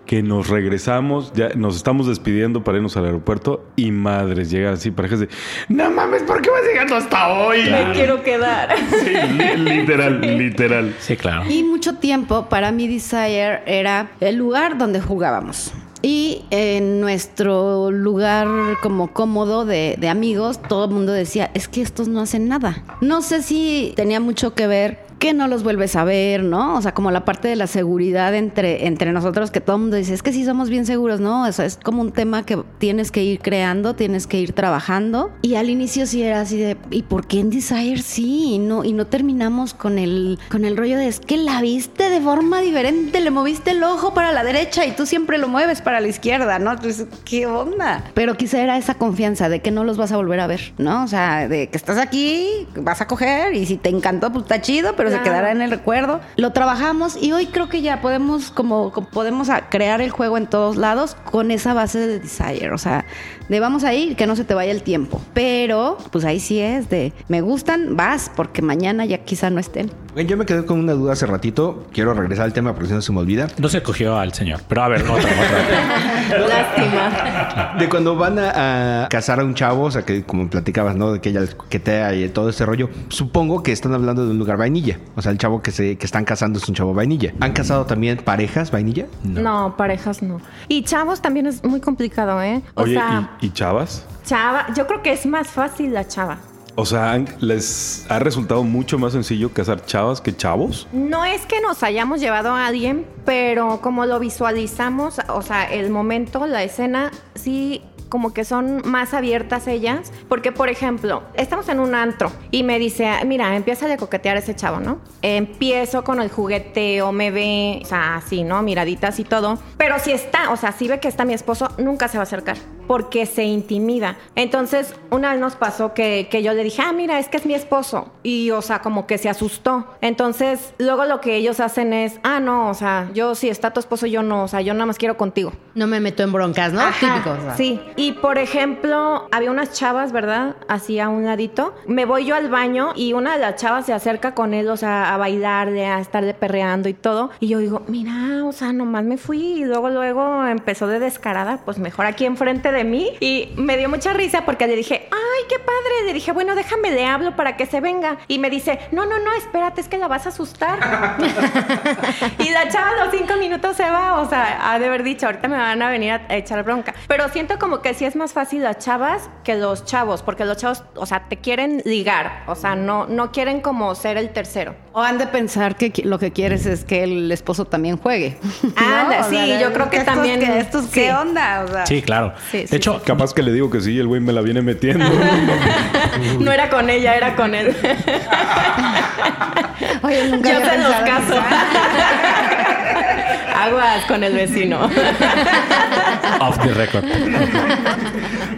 que nos regresamos, ya nos estamos despidiendo para irnos al aeropuerto y madres, llegan así parejas de, no mames, ¿por qué vas llegando hasta hoy? Me quiero quedar. Sí, li- literal, literal. Sí, claro. Y mucho tiempo para mí Desire era el lugar donde jugábamos. Y en nuestro lugar como cómodo de, de amigos, todo el mundo decía, es que estos no hacen nada. No sé si tenía mucho que ver que no los vuelves a ver, ¿no? O sea, como la parte de la seguridad entre, entre nosotros, que todo el mundo dice, es que sí somos bien seguros, ¿no? O sea, es como un tema que tienes que ir creando, tienes que ir trabajando. Y al inicio sí era así de, ¿y por qué en Desire sí? Y no, y no terminamos con el, con el rollo de, es que la viste de forma diferente, le moviste el ojo para la derecha y tú siempre lo mueves para la izquierda, ¿no? Entonces, ¿qué onda? Pero quizá era esa confianza de que no los vas a volver a ver, ¿no? O sea, de que estás aquí, vas a coger y si te encantó, pues está chido, pero se Claro. quedará en el recuerdo. Lo trabajamos y hoy creo que ya podemos como, podemos crear el juego en todos lados con esa base de desire, o sea, de vamos a ir, que no se te vaya el tiempo. Pero pues ahí sí es de me gustan, vas porque mañana ya quizá no estén. Bueno, yo me quedé con una duda hace ratito. Quiero regresar al tema porque si no se me olvida. No se cogió al señor. Pero a ver, otra, otra. Lástima. De cuando van a, a casar a un chavo, o sea, que como platicabas, ¿no? De que ella les coquetea y todo ese rollo. Supongo que están hablando de un lugar vainilla. O sea, el chavo que se que están casando es un chavo vainilla. ¿Han casado también parejas vainilla? No. parejas no. Y chavos también es muy complicado, ¿eh? O Oye, sea, ¿y, y chavas? chava, yo creo que es más fácil la chava. O sea, ¿han- ¿les ha resultado mucho más sencillo casar chavas que chavos? No es que nos hayamos llevado a alguien, pero como lo visualizamos, o sea, el momento, la escena, sí como que son más abiertas ellas, porque por ejemplo, estamos en un antro y me dice, mira, empieza a coquetear a ese chavo, ¿no? Empiezo con el jugueteo, me ve, o sea, así, ¿no? Miraditas y todo, pero si está, o sea, si ve que está mi esposo, nunca se va a acercar, porque se intimida. Entonces, una vez nos pasó que, que yo le dije, ah, mira, es que es mi esposo, y, o sea, como que se asustó. Entonces, luego lo que ellos hacen es, ah, no, o sea, yo si está tu esposo, yo no, o sea, yo nada más quiero contigo. No me meto en broncas, ¿no? Ajá, Típico. o sea. Sí. Y por ejemplo, había unas chavas, ¿verdad? Así a un ladito. Me voy yo al baño y una de las chavas se acerca con él, o sea, a bailarle, a estarle perreando y todo. Y yo digo, mira, o sea, nomás me fui. Y luego, luego empezó de descarada, pues mejor aquí enfrente de mí. Y me dio mucha risa porque le dije, ay, qué padre. Le dije, bueno, déjame, le hablo para que se venga. Y me dice, no, no, no, espérate, es que la vas a asustar. y la chava a los cinco minutos se va, o sea, ha de haber dicho, ahorita me van a venir a echar bronca. Pero siento como que sí es más fácil las chavas que los chavos, porque los chavos, o sea, te quieren ligar, o sea, no, no quieren como ser el tercero. O han de pensar que lo que quieres es que el esposo también juegue. Anda, sí, sea, yo creo que estos también- que- ¿Estos qué onda? O sea, Sí, claro. Sí, sí, de hecho, Capaz que le digo que sí el güey me la viene metiendo. No era con ella, era con él. Oye, nunca Yo se los caso. Aguas con el vecino. Off the record.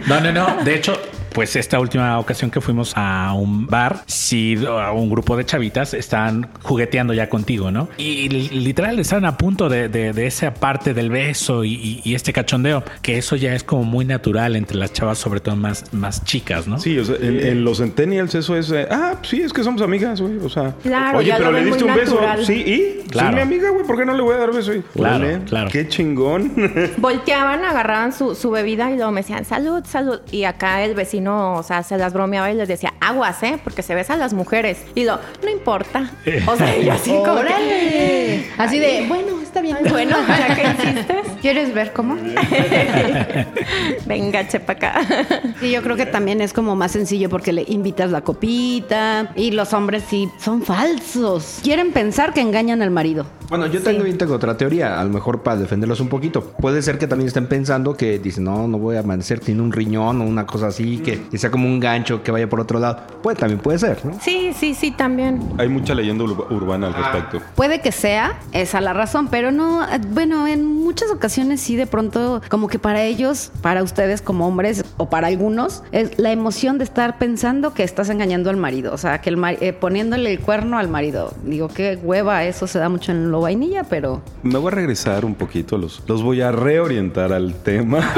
No, no, no. De hecho, pues esta última ocasión que fuimos a un bar, sí, a un grupo de chavitas están jugueteando ya contigo, ¿no? Y li- literal están a punto de, de- de esa parte del beso y, y- y este cachondeo, que eso ya es como muy natural entre las chavas, sobre todo más, más chicas, ¿no? Sí, o sea, en, en los centennials eso es... eh, ah, sí, es que somos amigas, güey. O sea... Claro, Oye, pero le diste un beso. natural. Sí, ¿y? Claro. Mi amiga, güey. ¿Por qué no le voy a dar beso? Y, Claro, claro. Qué chingón. Volteaban, agarraban su, su bebida y luego me decían, salud, salud. Y acá el vecino, o sea, se las bromeaba y les decía, aguas, ¿eh? Porque se besan las mujeres. Y lo, no importa. O sea, y yo así como. Así de, bueno, está bien. bueno, ya que insistes, ¿Quieres ver cómo? venga, chepa acá. Sí, yo creo que también es como más sencillo porque le invitas la copita y los hombres sí son falsos. Quieren pensar que engañan al marido. Bueno, yo también tengo otra teoría, a lo mejor para defenderlos un poquito. Puede ser que también estén pensando que dicen, no, no voy a amanecer sin un riñón o una cosa así, que, que sea como un gancho que vaya por otro lado. Pues también puede ser, ¿no? Sí, sí, sí, también. Hay mucha leyenda ur- urbana al respecto. Puede que sea esa la razón, pero no, bueno, en muchas ocasiones sí de pronto como que para ellos, para ustedes como hombres o para algunos, es la emoción de estar pensando que estás engañando al marido, o sea, que el mar- eh, poniéndole el cuerno al marido. Digo, qué hueva, eso se da mucho en lo vainilla, pero Me voy a regresar un poquito, los, los voy a reorientar al tema.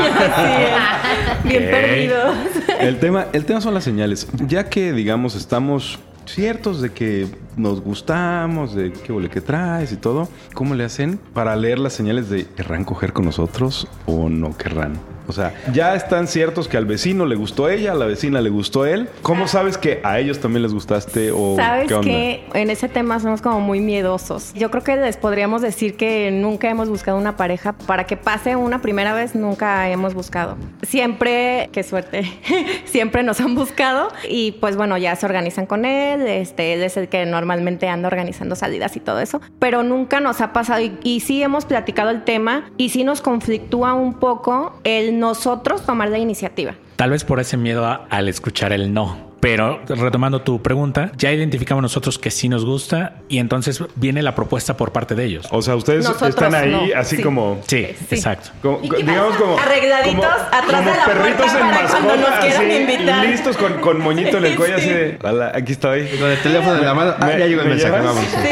Bien perdidos. El tema, el tema son las señales. Ya que, digamos, estamos ciertos de que nos gustamos, de qué ole que traes y todo, ¿cómo le hacen para leer las señales de querrán coger con nosotros o no querrán? O sea, ya están ciertos que al vecino le gustó ella, a la vecina le gustó él. ¿Cómo sabes que a ellos también les gustaste o Sabes qué onda? que en ese tema somos como muy miedosos. Yo creo que les podríamos decir que nunca hemos buscado una pareja para que pase una primera vez, nunca hemos buscado. Siempre, qué suerte, siempre nos han buscado y pues bueno, ya se organizan con él, este, él es el que normalmente anda organizando salidas y todo eso, pero nunca nos ha pasado y, y sí hemos platicado el tema y sí nos conflictúa un poco el nosotros tomar la iniciativa. Tal vez por ese miedo al escuchar el no. Pero retomando tu pregunta, ya identificamos nosotros que sí nos gusta y entonces viene la propuesta por parte de ellos. O sea, ustedes Nosotros están ahí no, así sí. como... Sí, Sí. exacto. como- ¿Y qué digamos como Arregladitos como- atrás como de la perritos puerta en para cuando mascota, nos quieran así, invitar. listos con, con moñito en el cuello así de "Hola, aquí estoy Con el teléfono en la mano, ah, Me- ya llegó el ¿me mensaje, llevas? vamos. Sí,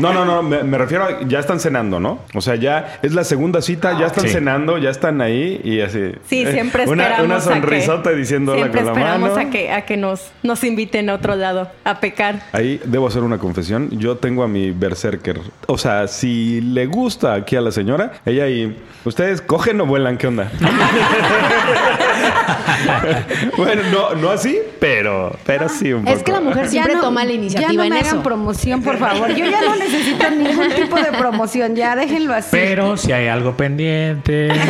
No, no, no, me, me refiero a ya están cenando, ¿no? O sea, ya es la segunda cita, ya están Sí. cenando, ya están ahí y así. Sí, eh, siempre una, esperamos una a que- sonrisota diciendo con la esperamos a que, a que nos, nos inviten a otro lado a pecar. Ahí debo hacer una confesión. Yo tengo a mi berserker. O sea, si le gusta aquí a la señora, ella y ustedes cogen o vuelan, ¿qué onda? bueno, no, no así, pero, pero sí un poco. Es que la mujer siempre toma la iniciativa ya no en me eso. hagan promoción, por favor. Yo ya no necesito ningún tipo de promoción. Ya déjenlo así. Pero si hay algo pendiente.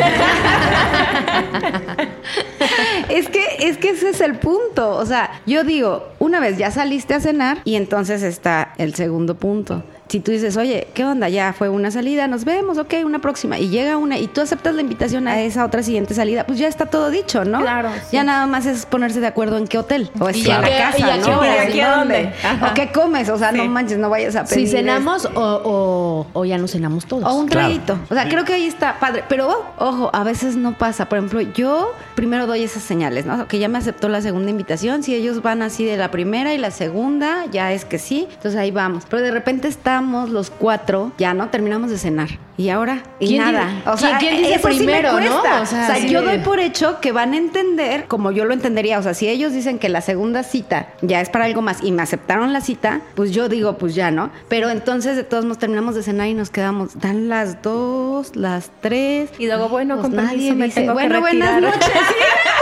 Ese es el punto. O sea, yo digo, una vez ya saliste a cenar y entonces está el segundo punto. Si tú dices, oye, ¿qué onda? Ya fue una salida, nos vemos, ok, una próxima. Y llega una y tú aceptas la invitación a esa otra siguiente salida, pues ya está todo dicho, ¿no? Claro, sí. Ya nada más es ponerse de acuerdo en qué hotel. O Y si en la y casa, ya ¿no? en aquí a dónde. Ajá. O qué comes, o sea, no manches, no vayas a pedir. Si cenamos o, o- o ya nos cenamos todos. o un Claro. traguito. O sea, creo que ahí está padre. Pero, oh, ojo, a veces no pasa. Por ejemplo, yo primero doy esas señales, ¿no? Que ya me aceptó la segunda invitación. Si ellos van así de la primera y la segunda, ya es que sí. Entonces ahí vamos. Pero de repente estamos los cuatro, ya no terminamos de cenar. Y ahora, y ¿Quién nada. di- O sea, quién- quién dice eso sí me primero, no? O O sea, sea, sí. yo doy por hecho que van a entender como yo lo entendería. O sea, si ellos dicen que la segunda cita ya es para algo más y me aceptaron la cita, pues yo digo, pues ya, ¿no? Pero entonces de todos nos terminamos de cenar y nos quedamos, dan las dos, las tres. Y luego, bueno, Pues con nadie permiso, me dice, tengo que bueno, buenas retirar". noches.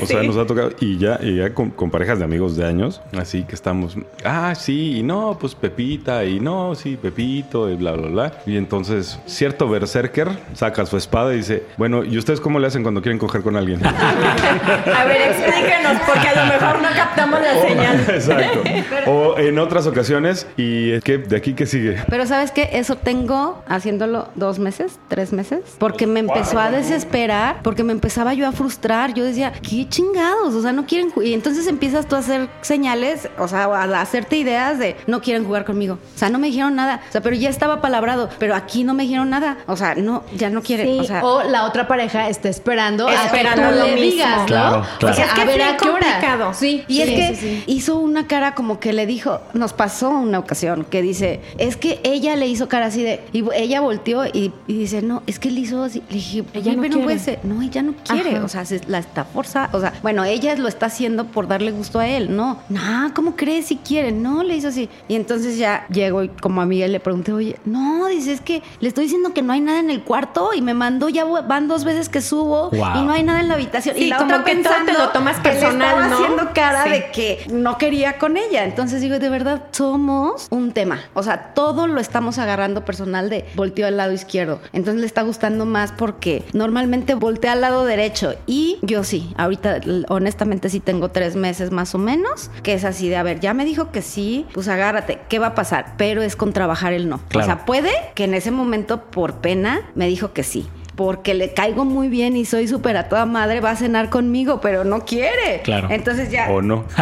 O sea, nos ha tocado, y ya, y ya con, con parejas de amigos de años, así que estamos, ah, sí, y no, pues Pepita, y no, sí, Pepito, y bla, bla, bla. Y entonces, cierto berserker saca su espada y dice, bueno, ¿y ustedes cómo le hacen cuando quieren coger con alguien? A ver, explíquenos, porque a lo mejor no captamos la señal. Exacto. O en otras ocasiones, ¿y qué? ¿De aquí qué sigue? Pero ¿sabes qué? Eso tengo haciéndolo dos meses, tres meses, porque me empezó a desesperar, porque me empezaba yo a frustrar. Yo decía, qué chingados, o sea, no quieren jugar. Y entonces empiezas tú a hacer señales, o sea, a hacerte ideas de no quieren jugar conmigo. O sea, no me dijeron nada, o sea, pero ya estaba palabrado, pero aquí no me dijeron nada. O sea, no, ya no quieren. Sí, o sea, O la otra pareja está esperando, Esperando a que tú lo le mismo. digas, ¿no? Claro, claro. O sea, Es que a es ver a qué hora. complicado. Sí. Y es que sí, sí. hizo una cara como que le dijo, nos pasó una ocasión que dice, es que ella le hizo cara así de, y ella volteó y, y dice, no, es que le hizo así, le dije, Ella "Ay, no quiere". puede ser, no, ella no quiere, Ajá. o sea, se la está forzando, o sea, bueno, ella lo está haciendo por darle gusto a él, no, no, ¿cómo crees si quiere? No, le hizo así. Y entonces ya llego y como amiga le pregunté, oye, no, dice, es que le estoy diciendo que no hay nada en el cuarto y me mandó, ya van dos veces que subo Wow. y no hay nada en la habitación. Sí, y la como otra que todo te pensando lo tomas que le personal, estaba ¿no? haciendo cara Sí. de que no quería con ella. Entonces digo, de verdad, somos un tema. O sea, todo lo estamos agarrando personal de volteó al lado izquierdo. Entonces le está gustando más porque normalmente voltea al lado derecho. Y yo sí, ahorita honestamente sí tengo tres meses más o menos, que es así de, a ver, ya me dijo que sí, pues agárrate, ¿qué va a pasar? Pero es con trabajar el no. Claro. O sea, puede que en ese momento, por pena, me dijo que sí. Porque le caigo muy bien y soy súper a toda madre, va a cenar conmigo, pero no quiere. Claro. Entonces ya. ¿O no?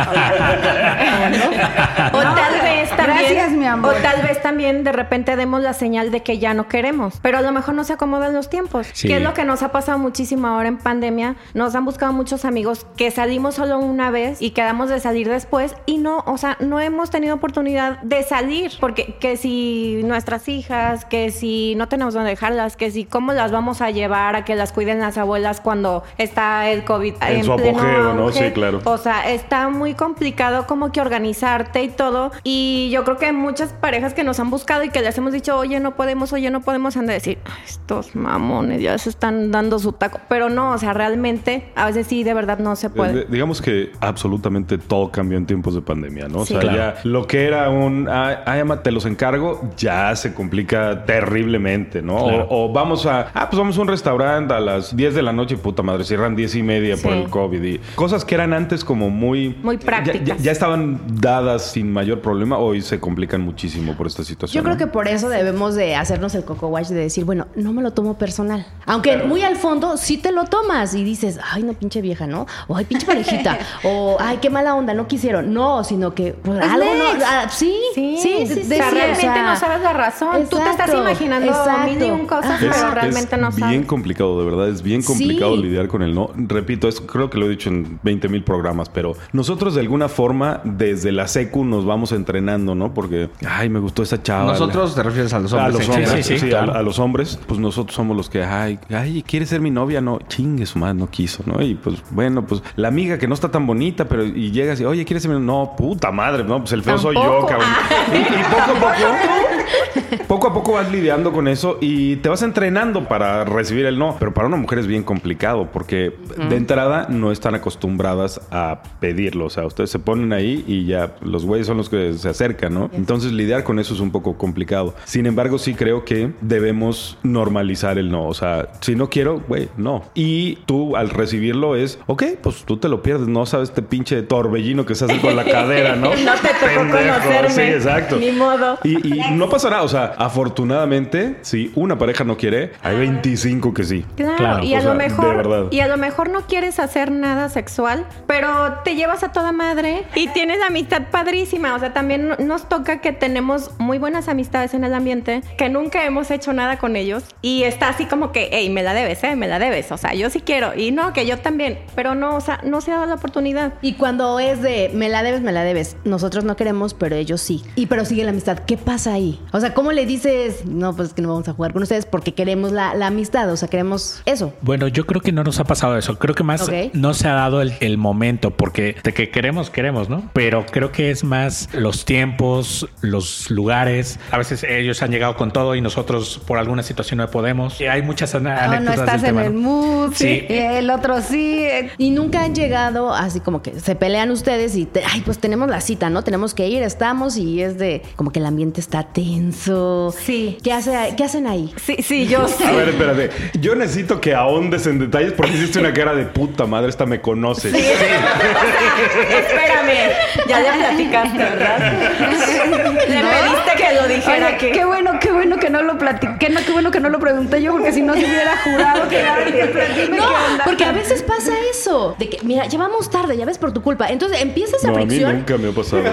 O tal vez también. Gracias, mi amor. O tal vez también de repente demos la señal de que ya no queremos. Pero a lo mejor no se acomodan los tiempos. Sí. Que es lo que nos ha pasado muchísimo ahora en pandemia. Nos han buscado muchos amigos que salimos solo una vez y quedamos de salir después. Y no, o sea, no hemos tenido oportunidad de salir. Porque que si nuestras hijas, que si no tenemos dónde dejarlas, que si cómo las vamos a llevar a que las cuiden las abuelas cuando está el COVID En su pleno apogeo, ¿no? Sí, claro. O sea, está muy complicado como que organizarte y todo. Y yo creo que hay muchas parejas que nos han buscado y que les hemos dicho, oye, no podemos, oye, no podemos, han de decir, "Ay, estos mamones ya se están dando su taco. Pero no, o sea, realmente, a veces sí, de verdad no se Eh, puede. de- digamos que absolutamente todo cambió en tiempos de pandemia, ¿no? O sea, Claro. ya lo que era un, ah, ay, ama, te los encargo, ya se complica terriblemente, ¿no? Claro. O, o vamos a, ah, pues vamos a un restaurante a las 10 de la noche, puta madre, cierran 10 y media por Sí. el COVID. Y cosas que eran antes como muy... Muy prácticas. Ya, ya estaban dadas sin mayor problema, hoy se complican muchísimo por esta situación. Yo creo ¿no? que por eso debemos de hacernos el coco wash de decir, bueno, no me lo tomo personal. Aunque muy al fondo sí te lo tomas y dices, ay, no, pinche vieja, ¿no? O ay, pinche parejita. o ay, qué mala onda, no quisieron. No, sino que pues, Es algo no. ah, sí, Sí, sí, sí, decía, realmente o sea, no sabes la razón. Tú te estás imaginando exacto. mil y un cosas, Ajá. pero realmente es no. Bien complicado, de verdad, es bien complicado Sí. lidiar con el no. Repito, es, creo que lo he dicho en 20 mil programas, pero nosotros de alguna forma desde la secu nos vamos entrenando, ¿no? Porque, ay, me gustó esa chava. Nosotros te refieres a los a hombres. los en hombres. Sí, sí, sí, claro. a, a los hombres, pues nosotros somos los que, ay, ay, ¿quiere ser mi novia? No, chingue su madre, no quiso, ¿no? Y pues, bueno, pues la amiga que no está tan bonita, pero y llegas y, oye, ¿quieres ser mi novia? No, puta madre, no, pues el feo soy yo, Tampoco. cabrón. Y, y poco a poco, poco a poco vas lidiando con eso y te vas entrenando para recibir el no. Pero para una mujer es bien complicado porque de entrada no están acostumbradas a pedirlo. O sea, ustedes se ponen ahí y ya los güeyes son los que se acercan, ¿no? Entonces lidiar con eso es un poco complicado. Sin embargo, sí creo que debemos normalizar el no. O sea, si no quiero, güey, no. Y tú al recibirlo es, ok, pues tú te lo pierdes. No sabes este pinche torbellino que se hace con la cadera, ¿no? No te tocó conocerme. Sí, exacto. Ni modo. Y, y no pasa nada. O sea, afortunadamente, si una pareja no quiere, hay 25 que sí. Claro, Claro, y o a sea, lo mejor de verdad. y a lo mejor no quieres hacer nada sexual, pero te llevas a toda madre y tienes amistad padrísima, o sea, también no- nos toca que tenemos muy buenas amistades en el ambiente, que nunca hemos hecho nada con ellos y está así como que, hey, me la debes, eh, me la debes, o sea, yo sí quiero y no, que yo también, pero no, o sea, no se ha dado la oportunidad. Y cuando es de me la debes, me la debes, nosotros no queremos, pero ellos sí. Y pero sigue la amistad. ¿Qué pasa ahí? O sea, ¿cómo le dices, no, pues que no vamos a jugar con ustedes porque queremos la, la amistad? O sea, queremos eso. Bueno, yo creo que no nos ha pasado eso. Creo que más no se ha dado el, el momento, porque de que queremos, queremos, ¿no? Pero creo que es más los tiempos, los lugares. A veces ellos han llegado con todo y nosotros por alguna situación no podemos. Y hay muchas ana- No, no anécdotas estás del en tema, el mood. Sí. El otro sí. Y nunca han llegado así como que se pelean ustedes y, te- ay, pues tenemos la cita, ¿no? Tenemos que ir, estamos y es de como que el ambiente está tenso. Sí. ¿Qué, hace, ¿qué hacen ahí? Sí, sí, yo sí. A ver, espérate. Yo necesito que ahondes en detalles porque hiciste una cara de puta madre, esta me conoce. Espérame, ya le platicaste, ¿verdad? Le pediste que lo dijera Oye, que qué bueno, qué bueno que no lo platiqué, no, qué bueno que no lo pregunté yo, porque si no se hubiera jurado que alguien dime No, porque a veces pasa eso. De que, mira, ya vamos tarde, ya ves por tu culpa. Entonces empieza esa No, a mí fricción. nunca me ha pasado.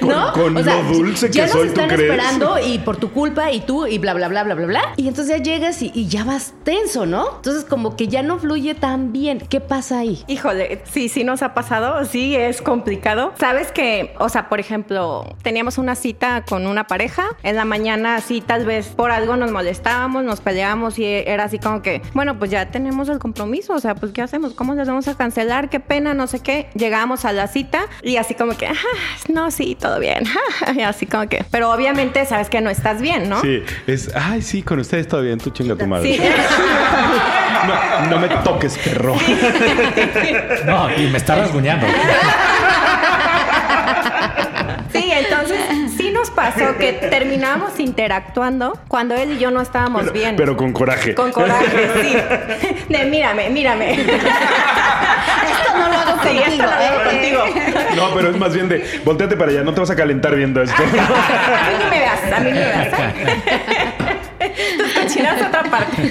Con, ¿No? con O sea, lo dulce ya que nos soy, ¿tú están crees? esperando y por tu culpa y tú y bla, bla, bla, bla, bla, bla. Y entonces ya llegas y, y ya vas tenso, ¿no? Entonces como que ya no fluye tan bien. ¿Qué pasa ahí? Híjole, sí, sí nos ha pasado, sí es complicado. Sabes que, o sea, por ejemplo, teníamos una cita con una pareja, en la mañana sí, tal vez por algo nos molestábamos, nos peleábamos y era así como que, bueno, pues ya tenemos el compromiso, o sea, pues ¿qué hacemos? ¿Cómo les vamos a cancelar? Qué pena, no sé qué. Llegamos a la cita y así como que, "Ah, no, sí, todo bien, así como que, pero obviamente sabes que no estás bien, ¿no? Sí, es, ay, sí, con ustedes está bien, tú chinga tu madre. Sí. No, no me toques, perro. No, y me está rasguñando. pasó que terminábamos interactuando cuando él y yo no estábamos Pero, bien. pero con coraje. Con coraje, sí. De mírame, mírame. Esto no lo hago contigo. esto no lo hago contigo. No, pero es más bien de, volteate para allá, no te vas a calentar viendo esto. A mí no me veas, a mí no me veas. Tus cochinas a otra parte.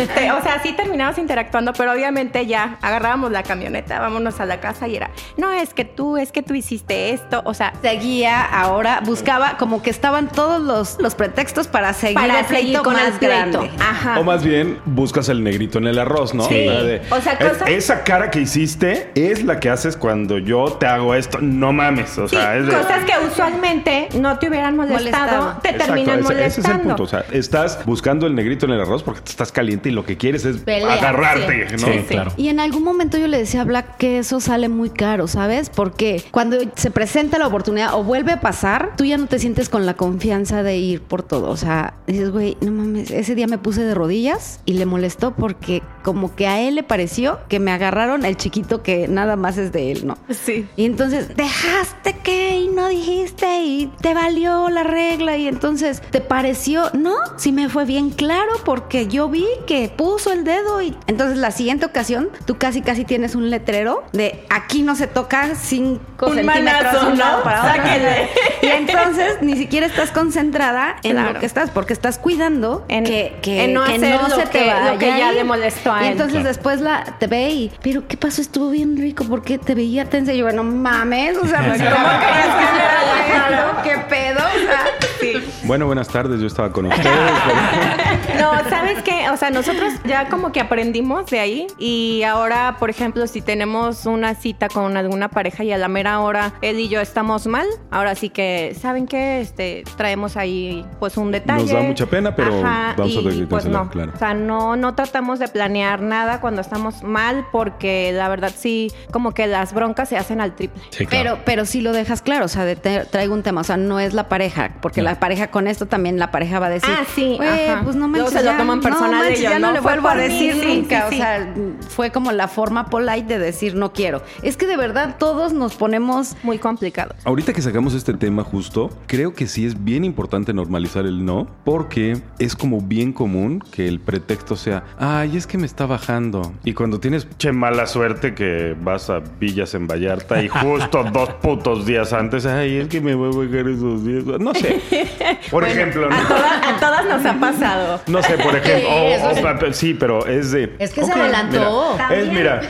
Este, o sea, sí terminamos interactuando, pero obviamente ya agarrábamos la camioneta, vámonos a la casa y era, no, es que tú, es que tú hiciste esto. O sea, Seguía ahora, buscaba como que estaban todos los, los pretextos para seguir para el pleito seguir con más el pleito. grande. Ajá. O más bien, buscas el negrito en el arroz, ¿no? Sí. De, O sea, "Es- cosas- esa cara que hiciste es la que haces cuando yo te hago esto. No mames. O Sí, sea, es de. cosas que usualmente no te hubieran molestado, Molestado. te Exacto, terminan ese- molestando. Ese es el punto. O sea, estás buscando el negrito en el arroz porque te estás caliente y lo que quieres es Pelea, agarrarte, ¿no? Sí, claro. Y en algún momento yo le decía a Black que eso sale muy caro, ¿sabes? Porque cuando se presenta la oportunidad o vuelve a pasar, tú ya no te sientes con la confianza de ir por todo. O sea, dices, güey, no mames, ese día me puse de rodillas y le molestó porque como que a él le pareció que me agarraron el chiquito que nada más es de él, ¿no? Sí. Y entonces, dejaste que y no dijiste y te valió la regla y entonces te pareció, no, sí me fue bien claro porque yo vi que puso el dedo y entonces la siguiente ocasión tú casi casi tienes un letrero de aquí no se toca cinco Un centímetros manazo, un lado ¿no? para otro. Sáquenle. Y entonces ni siquiera estás concentrada en Claro. lo que estás porque estás cuidando En- que, que, en no que hacer no lo se te que- lo vaya que ya le molestó a Y él. entonces después la te ve y, pero ¿qué pasó? Estuvo bien rico porque te veía tensa. Y yo, bueno, mames, o sea, pues, ¿cómo crees que me va a dejar? ¿Qué pedo? O sea, Bueno, buenas tardes, yo estaba con ustedes. pero- No, ¿sabes qué? O sea, nosotros ya como que aprendimos de ahí y ahora, por ejemplo, si tenemos una cita con alguna pareja y a la mera hora él y yo estamos mal, ahora sí que, ¿saben qué? Este, traemos ahí pues un detalle. Nos da mucha pena, pero vamos a tener que pues no. claro. O sea, no, no tratamos de planear nada cuando estamos mal porque la verdad sí, como que las broncas se hacen al triple. Sí, claro. Pero, pero sí lo dejas claro, o sea, de te- traigo un tema, o sea, no es la pareja, porque la pareja con esto también la pareja va a decir, Ah, sí, "Güey, ajá. pues no Luego manches, se lo toman personal no, ellos, ya no, ¿no? le vuelvo a mí, decir sí, nunca, sí, o sea, fue como la forma polite de decir no quiero. Es que de verdad todos nos ponemos Muy complicado. Ahorita que sacamos este tema justo, creo que sí es bien importante normalizar el no, porque es como bien común que el pretexto sea, ay, es que me está bajando. Y cuando tienes, che, mala suerte que vas a Villas en Vallarta y justo dos putos días antes, ay, es que me voy a bajar esos días. No sé. Por ejemplo, ¿no? A, toda- a todas nos ha pasado. No sé, por ejemplo. O- o- sí. pa- sí, pero es de. Es que se adelantó. mira, es, mira,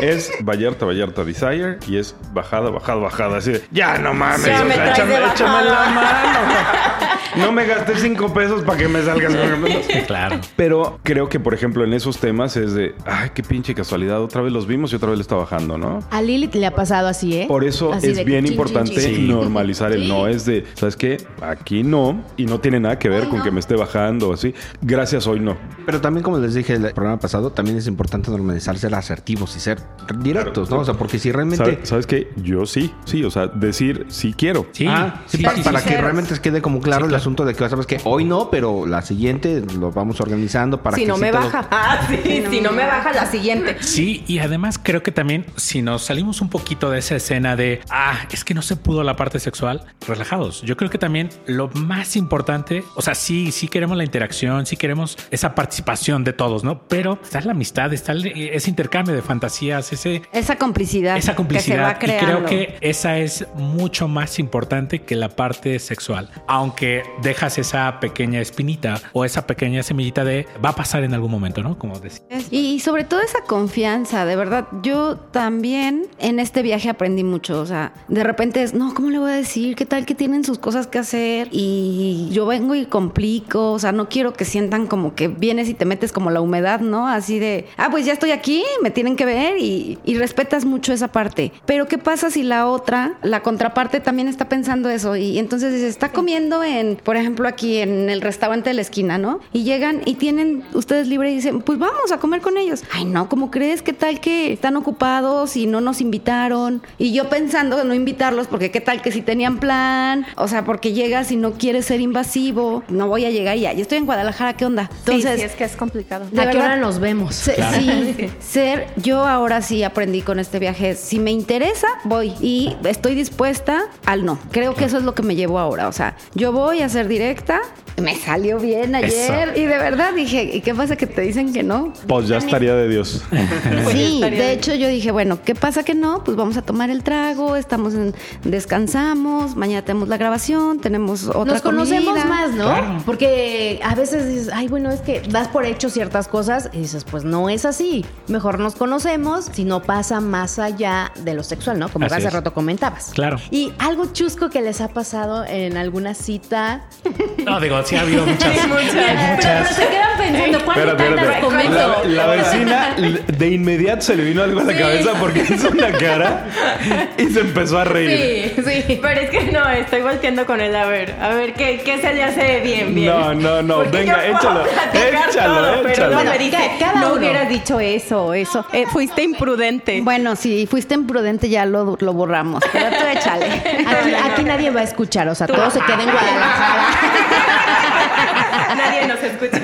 es Vallarta, Vallarta Desire y es bajada, bajada, bajada. Así de, ya no mames, o me sea, échame, la mano. No me gasté cinco pesos para que me salgas claro. Pero creo que, por ejemplo, en esos temas es de, ay, qué pinche casualidad. Otra vez los vimos y otra vez le está bajando, ¿no? A Lilith le ha pasado así, ¿eh? Por eso Así es bien chin, importante chin, chin. normalizar el no. Es de, ¿sabes qué? Aquí no. Y no tiene nada que ver con que me esté bajando o así. Gracias, hoy no. Pero también, como les dije el programa pasado, también es importante normalizar ser asertivos y ser directos, ¿no? O sea, porque si realmente... ¿Sabe- ¿Sabes qué? Yo sí, sí, o sea, decir sí quiero. Sí, Ah, sí, sí, pa- sí, para sí. que realmente quede como claro Sí, el claro. asunto de que sabes que hoy no, pero la siguiente lo vamos organizando para si que no sí me baja. Ah, sí, si no me baja la siguiente. Sí, y además creo que también si nos salimos un poquito de esa escena de, ah, es que no se pudo la parte sexual, relajados. Yo creo que también lo más importante, o sea, sí, sí queremos la interacción, sí queremos esa participación de todos, ¿no? Pero está la amistad, está el- ese intercambio de fantasías, ese, esa complicidad, esa que complicidad. se va y creo que esa es mucho más importante que la parte sexual. Aunque dejas esa pequeña espinita o esa pequeña semillita de va a pasar en algún momento, ¿no? Como decía. Y sobre todo esa confianza, de verdad. Yo también en este viaje aprendí mucho. O sea, de repente es, no, ¿cómo le voy a decir? ¿Qué tal que tienen sus cosas que hacer? Y yo vengo y complico. O sea, no quiero que sientan como que vienes y te metes como la humedad, ¿no? Así de, ah, pues ya estoy aquí, me tienen que ver y, y respetas mucho esa parte. Pero ¿qué pasa si la otra, la contraparte también está pensando eso? Y entonces dice, está comiendo en, por ejemplo, aquí en el restaurante de la esquina, ¿no? Y llegan y tienen ustedes libre y dicen, pues vamos a comer con ellos. Ay, no, ¿cómo crees? ¿Qué tal que están ocupados y no nos invitaron? Y yo pensando en no invitarlos porque qué tal que si tenían plan, o sea, porque llegas y no quieres ser invasivo, no voy a llegar y ya, yo estoy en Guadalajara, ¿qué onda? Entonces, sí, es que es complicado. de ¿A qué hora nos vemos? Se- Sí, ser, yo ahora sí aprendí con este viaje, si me interesa, voy y estoy dispuesta al no. Creo que eso es lo que me llevo ahora, o sea, yo voy a ser directa, me salió bien ayer y de verdad dije, ¿y qué pasa que te dicen que no? Pues ya estaría de Dios. Sí, estaría de hecho yo dije, bueno, ¿qué pasa que no? Pues vamos a tomar el trago, estamos en, descansamos, mañana tenemos la grabación, tenemos otra Nos conocemos comida. más, ¿no? Claro. Porque a veces dices, ay, bueno, es que das por hecho ciertas cosas y dices, pues no es así. Mejor nos conocemos si no pasa más allá de lo sexual, ¿no? Como Así hace es. rato comentabas. Claro. Y algo chusco que les ha pasado en alguna cita. No, digo, sí ha habido muchas. Pero, pero muchas. se quedan pensando, ¿cuál Espérate, tantas comento? La, la vecina de inmediato se le vino algo a la cabeza porque hizo una cara y se empezó a reír. Sí, sí. Pero es que no, estoy volteando con él a ver, a ver qué, qué se le hace bien, bien. No, no, no, Porque venga, échalo, échalo, todo, pero échalo. no me dice, cada no uno. hubieras dicho eso, eso. Eh, fuiste imprudente. Bueno, si fuiste imprudente ya lo, lo borramos, pero tú échale. Aquí, aquí nadie va a escuchar, o sea, todo se queda en Guadalajara. Nadie nos escucha.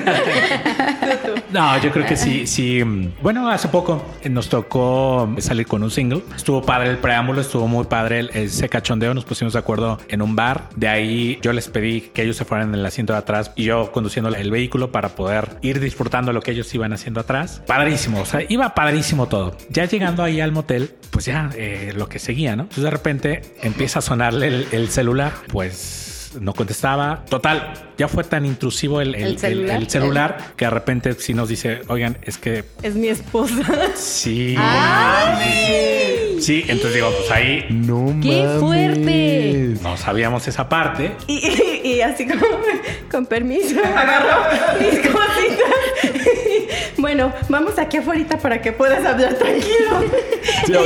No, yo creo que sí, sí. Bueno, hace poco nos tocó salir con un single. Estuvo padre el preámbulo, estuvo muy padre el- ese cachondeo. Nos pusimos de acuerdo en un bar. De ahí yo les pedí que ellos se fueran en el asiento de atrás y yo conduciendo el vehículo para poder ir disfrutando lo que ellos iban haciendo atrás. Padrísimo, o sea, iba padrísimo todo. Ya llegando ahí al motel, pues ya eh, lo que seguía, ¿no? Entonces de repente empieza a sonarle el, el celular, pues no contestaba. Total, ya fue tan intrusivo el, el- ¿El el- celular? el celular que de repente sí nos dice, oigan, es que Es mi esposa. sí. Sí, entonces digo, pues ahí No ¡Qué mames. fuerte! no sabíamos esa parte. Y, y- y así como, con permiso, agarró mis cositas. bueno, vamos aquí afuera para que puedas hablar tranquilo. Sí, y yo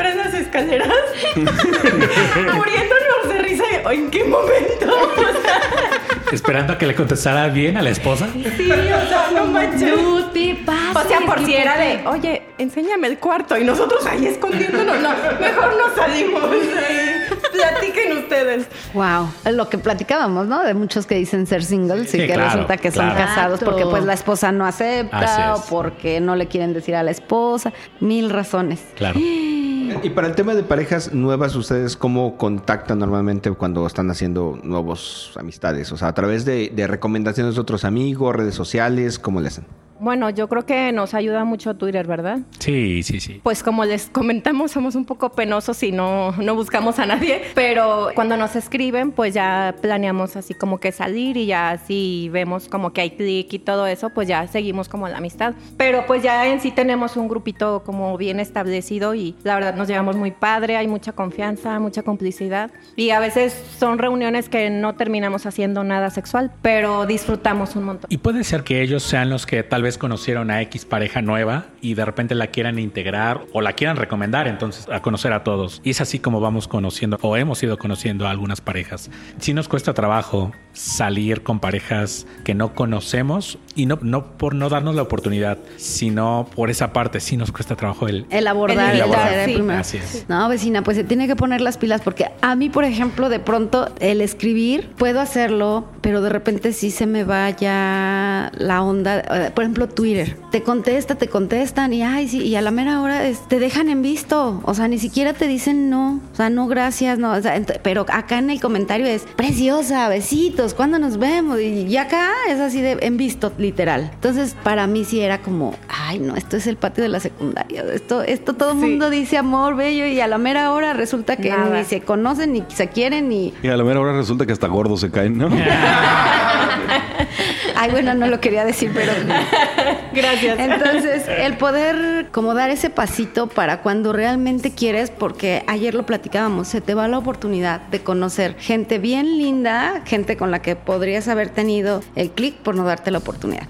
afuera en las escaleras, muriéndonos de risa. ¿En qué momento? O sea, Esperando a que le contestara bien a la esposa. sí, o sea, no manches. No te pases. O sea, por si era de, oye, enséñame el cuarto. Y nosotros ahí escondiéndonos. No, mejor no salimos. Platiquen ustedes. Wow. Lo que platicábamos, ¿no? De muchos que dicen ser singles y que claro, resulta que son casados porque pues la esposa no acepta o porque no le quieren decir a la esposa. Mil razones. Claro. Y para el tema de parejas nuevas, ¿ustedes cómo contactan normalmente cuando están haciendo nuevos amistades? O sea, a través de, de recomendaciones de otros amigos, redes sociales, ¿cómo le hacen? Bueno, yo creo que nos ayuda mucho Twitter, ¿verdad? Sí, sí, sí. Pues como les comentamos, somos un poco penosos y no, no buscamos a nadie, pero cuando nos escriben, pues ya planeamos así como que salir y ya así vemos como que hay clic y todo eso, pues ya seguimos como la amistad. Pero pues ya en sí tenemos un grupito como bien establecido y la verdad nos llevamos muy padre, hay mucha confianza, mucha complicidad y a veces son reuniones que no terminamos haciendo nada sexual, pero disfrutamos un montón. Y puede ser que ellos sean los que tal vez conocieron a X pareja nueva y de repente la quieran integrar o la quieran recomendar entonces a conocer a todos. Y es así como vamos conociendo o hemos ido conociendo a algunas parejas. Sí nos cuesta trabajo salir con parejas que no conocemos y no, no por no darnos la oportunidad, sino por esa parte sí nos cuesta trabajo el... El abordar, El el abordar, sí. Así es. No, vecina, pues se tiene que poner las pilas porque a mí, por ejemplo, de pronto el escribir puedo hacerlo, pero de repente sí se me va ya la onda. Eh, Por ejemplo, Twitter. Te contesta, te contestan y ay, sí, y a la mera hora es- te dejan en visto. O sea, ni siquiera te dicen no. O sea, no, gracias, no. O sea, ent- pero acá en el comentario es preciosa, besitos, ¿cuándo nos vemos? Y, y acá es así de en visto, literal. Entonces, para mí sí era como, ay, no, esto es el patio de la secundaria. Esto, esto todo el Sí. mundo dice amor bello y a la mera hora resulta que Nada. ni se conocen, ni se quieren, ni... Y a la mera hora resulta que hasta gordos se caen, ¿no? Ay, bueno, no lo quería decir, pero... Gracias. Entonces, el poder como dar ese pasito para cuando realmente quieres, porque ayer lo platicábamos, se te va la oportunidad de conocer gente bien linda, gente con la que podrías haber tenido el clic por no darte la oportunidad.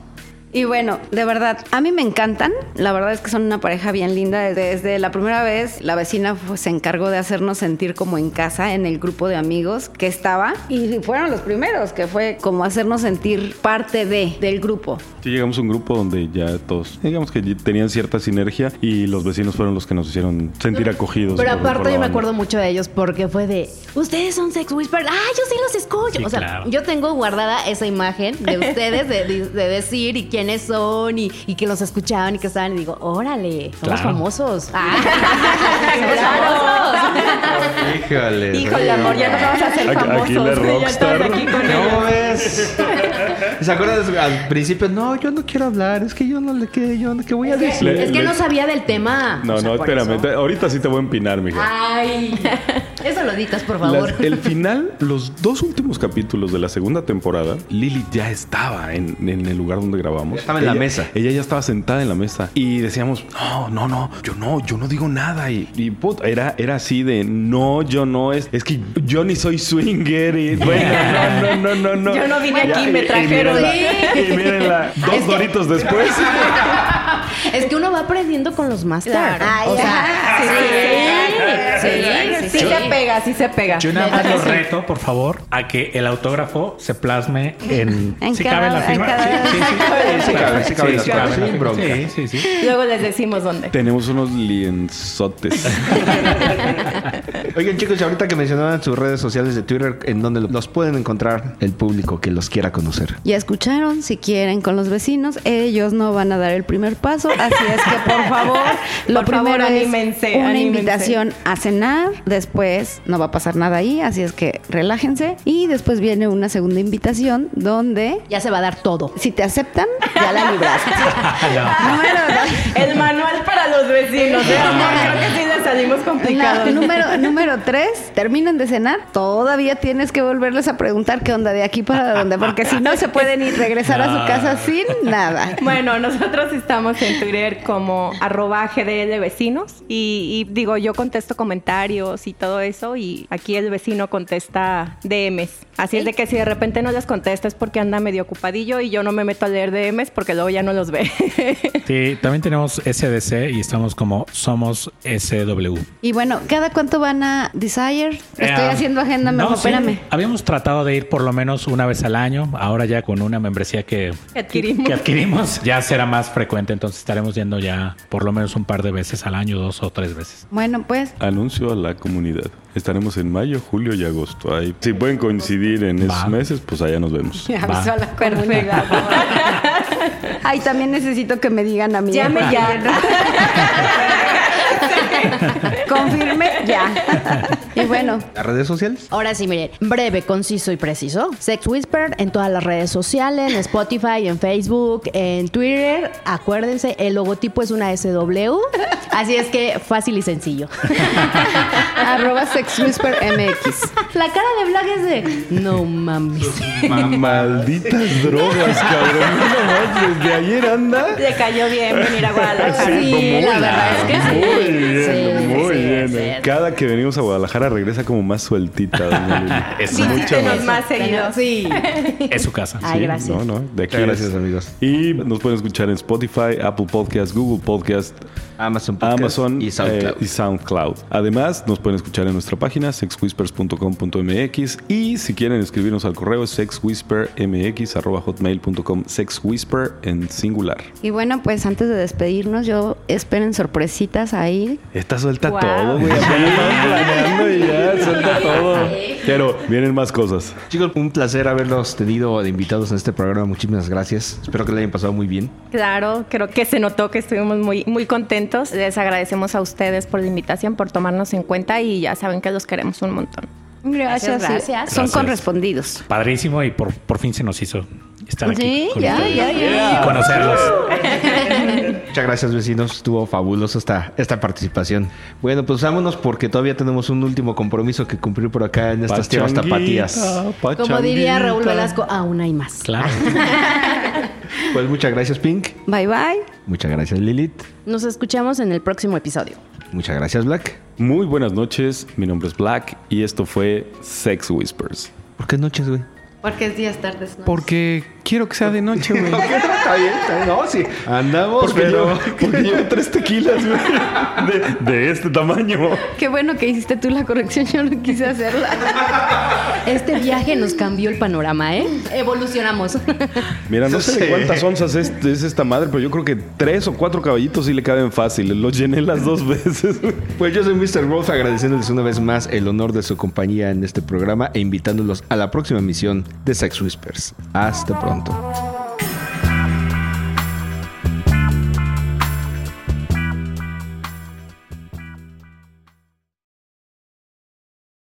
Y bueno, de verdad, a mí me encantan. La verdad es que son una pareja bien linda. Desde la primera vez, la vecina se encargó de hacernos sentir como en casa en el grupo de amigos que estaba. Y fueron los primeros, que fue como hacernos sentir parte de, del grupo. Sí, llegamos a un grupo donde ya todos, digamos que tenían cierta sinergia y los vecinos fueron los que nos hicieron sentir acogidos. Pero por- por aparte la yo me banda. acuerdo mucho de ellos porque fue de, ustedes son Sex Whisper, ah, yo sí los escucho. Sí, o sea, claro. yo tengo guardada esa imagen de ustedes de, de- de decir y quiénes son y, y que los escuchaban y que estaban y digo, órale, somos Claro. famosos. Ah, famosos. Híjole. Híjole, amor, ya nos vamos a hacer Aquí- famosos. aquí la rockstar. aquí con ¿Cómo ella. ves? ¿Se acuerdan al principio? No, yo no quiero hablar. Es que yo no le que yo no- ¿qué voy a decir. Le- Es que le- no sabía del tema. No, O sea, no, espérame. eso. ahorita sí te voy a empinar, mija. Ay, eso lo editas, por Las- favor. el final, los dos últimos capítulos de la segunda temporada, Lily ya estaba en, en el lugar donde grabamos. Ya estaba en la mesa. Ella ya estaba sentada en la mesa. Y decíamos, no, no, no, yo no, yo no digo nada. Y, y, puta, era, era así de, no, yo no, es, es que yo ni soy swinger. Y bueno, no, no, no, no, no. Yo no vine aquí, me y- y trajeron. mírenla, Y mírenla, dos Es que- doritos después. Es que uno va aprendiendo con los masters. Claro. o sea, Ay, sí, sí, Sí, sí, sí sí. se pega, sí se pega. Yo nada más Neta lo que sí. reto, por favor, a que el autógrafo se plasme en... En si cada- cabe la en firma. cada- Sí, sí, sí. Cabe. Luego les decimos dónde. Tenemos unos lienzotes. Oigan, chicos, y ahorita que mencionaban sus redes sociales de Twitter, ¿en dónde los pueden encontrar el público que los quiera conocer? Ya escucharon, si quieren con los vecinos, ellos no van a dar el primer paso, así es que por favor, lo Por favor, primero es anímense, una anímense. invitación a cenar, después no va a pasar nada ahí, así es que relájense. Y después viene una segunda invitación donde, Ya se va a dar todo. si te aceptan, ya la libraste. Número dos. El manual para los vecinos. ¿eh? Creo que sí le salimos complicados. No, número, número tres, terminan de cenar, todavía tienes que volverles a preguntar qué onda de aquí para dónde, porque si no se pueden ir regresar a su casa sin nada. Bueno, nosotros estamos en Twitter como arroba GDL vecinos y, y digo, yo contesto comentarios y todo eso y aquí el vecino contesta DMs. Así es de que si de repente no les contesta es porque anda medio ocupadillo y yo no me meto a leer DMs porque luego ya no los ve. Sí, también tenemos SDC y estamos como Somos SW. Y bueno, ¿cada cuánto van a Desire? Estoy Eh, haciendo agenda, no, sí. espérame. Habíamos tratado de ir por lo menos una vez al año. Ahora ya con una membresía que Adquirimos. que adquirimos ya será más frecuente. Entonces estaremos yendo ya por lo menos un par de veces al año, dos o tres veces. Bueno, pues Anuncio a la comunidad. Estaremos en mayo, julio y agosto. Ahí, si pueden coincidir en esos Va. meses, pues allá nos vemos. me avisó a la comunidad. Ay, también necesito que me digan a mí. Llame ya. Confirme ya. Y bueno, ¿Las redes sociales? Ahora sí, miren, breve, conciso y preciso. Sex Whisper en todas las redes sociales, en Spotify, en Facebook, en Twitter. Acuérdense, el logotipo es una SW. Así es que fácil y sencillo. arroba sexwhispermx. La cara de Black es de no mames. Malditas drogas, cabrón. No más, desde ayer anda. Le cayó bien venir a Guadalajara. Sí, la verdad es que sí. Muy bien, Sí, muy sí, bien. sí. Cada que venimos a Guadalajara regresa como más sueltita. doña Lili. Es, Visítenos más seguido. Sí. es su casa. Ay, Sí, gracias. No, no, de aquí es. gracias, amigos. Y nos pueden escuchar en Spotify, Apple Podcast, Google Podcast, Amazon Podcast Amazon y SoundCloud. eh, y SoundCloud. Además, nos pueden escuchar en nuestra página sexwhispers.com.mx y si quieren escribirnos al correo es sexwhispermx@hotmail.com sexwhisper en singular. Y bueno, pues antes de despedirnos, yo esperen sorpresitas ahí. Esta suelta Wow. todo, güey. Planeando y ya suelta todo. Pero vienen más cosas. Chicos, un placer haberlos tenido de invitados en este programa. Muchísimas gracias. Espero que le hayan pasado muy bien. Claro, creo que se notó que estuvimos muy, muy contentos. Les agradecemos a ustedes por la invitación, por tomarnos en cuenta y ya saben que los queremos un montón. Gracias. Gracias, sí. gracias. Son Gracias. correspondidos. Padrísimo y por, por fin se nos hizo estar aquí. Sí, con ya, ustedes. ya, ya. Y conocerlos. Muchas gracias, vecinos. Estuvo fabuloso esta, esta participación. Bueno, pues vámonos porque todavía tenemos un último compromiso que cumplir por acá en estas tierras tapatías. Como diría Raúl. Velasco, aún hay más. Claro. Pues muchas gracias, Pink. Bye bye. Muchas gracias, Lilith. Nos escuchamos en el próximo episodio. Muchas gracias, Black. Muy buenas noches, mi nombre es Black y esto fue Sex Whispers. ¿Por qué noches, güey? Porque es días, tardes, ¿no? Porque quiero que sea de noche, güey. está bien, está bien. No, sí. Andamos, Porque, pero... llevo, porque llevo tres tequilas, güey. De, de este tamaño. Qué bueno que hiciste tú la corrección, yo no quise hacerla. Este viaje nos cambió el panorama, ¿eh? Evolucionamos. Mira, no sé de cuántas onzas es, es esta madre, pero yo creo que tres o cuatro caballitos sí le caben fácil. Los llené las dos veces. güey. Pues yo soy Mr. Wolf agradeciéndoles una vez más el honor de su compañía en este programa e invitándolos a la próxima emisión de Sex Whispers. Hasta pronto. ンと。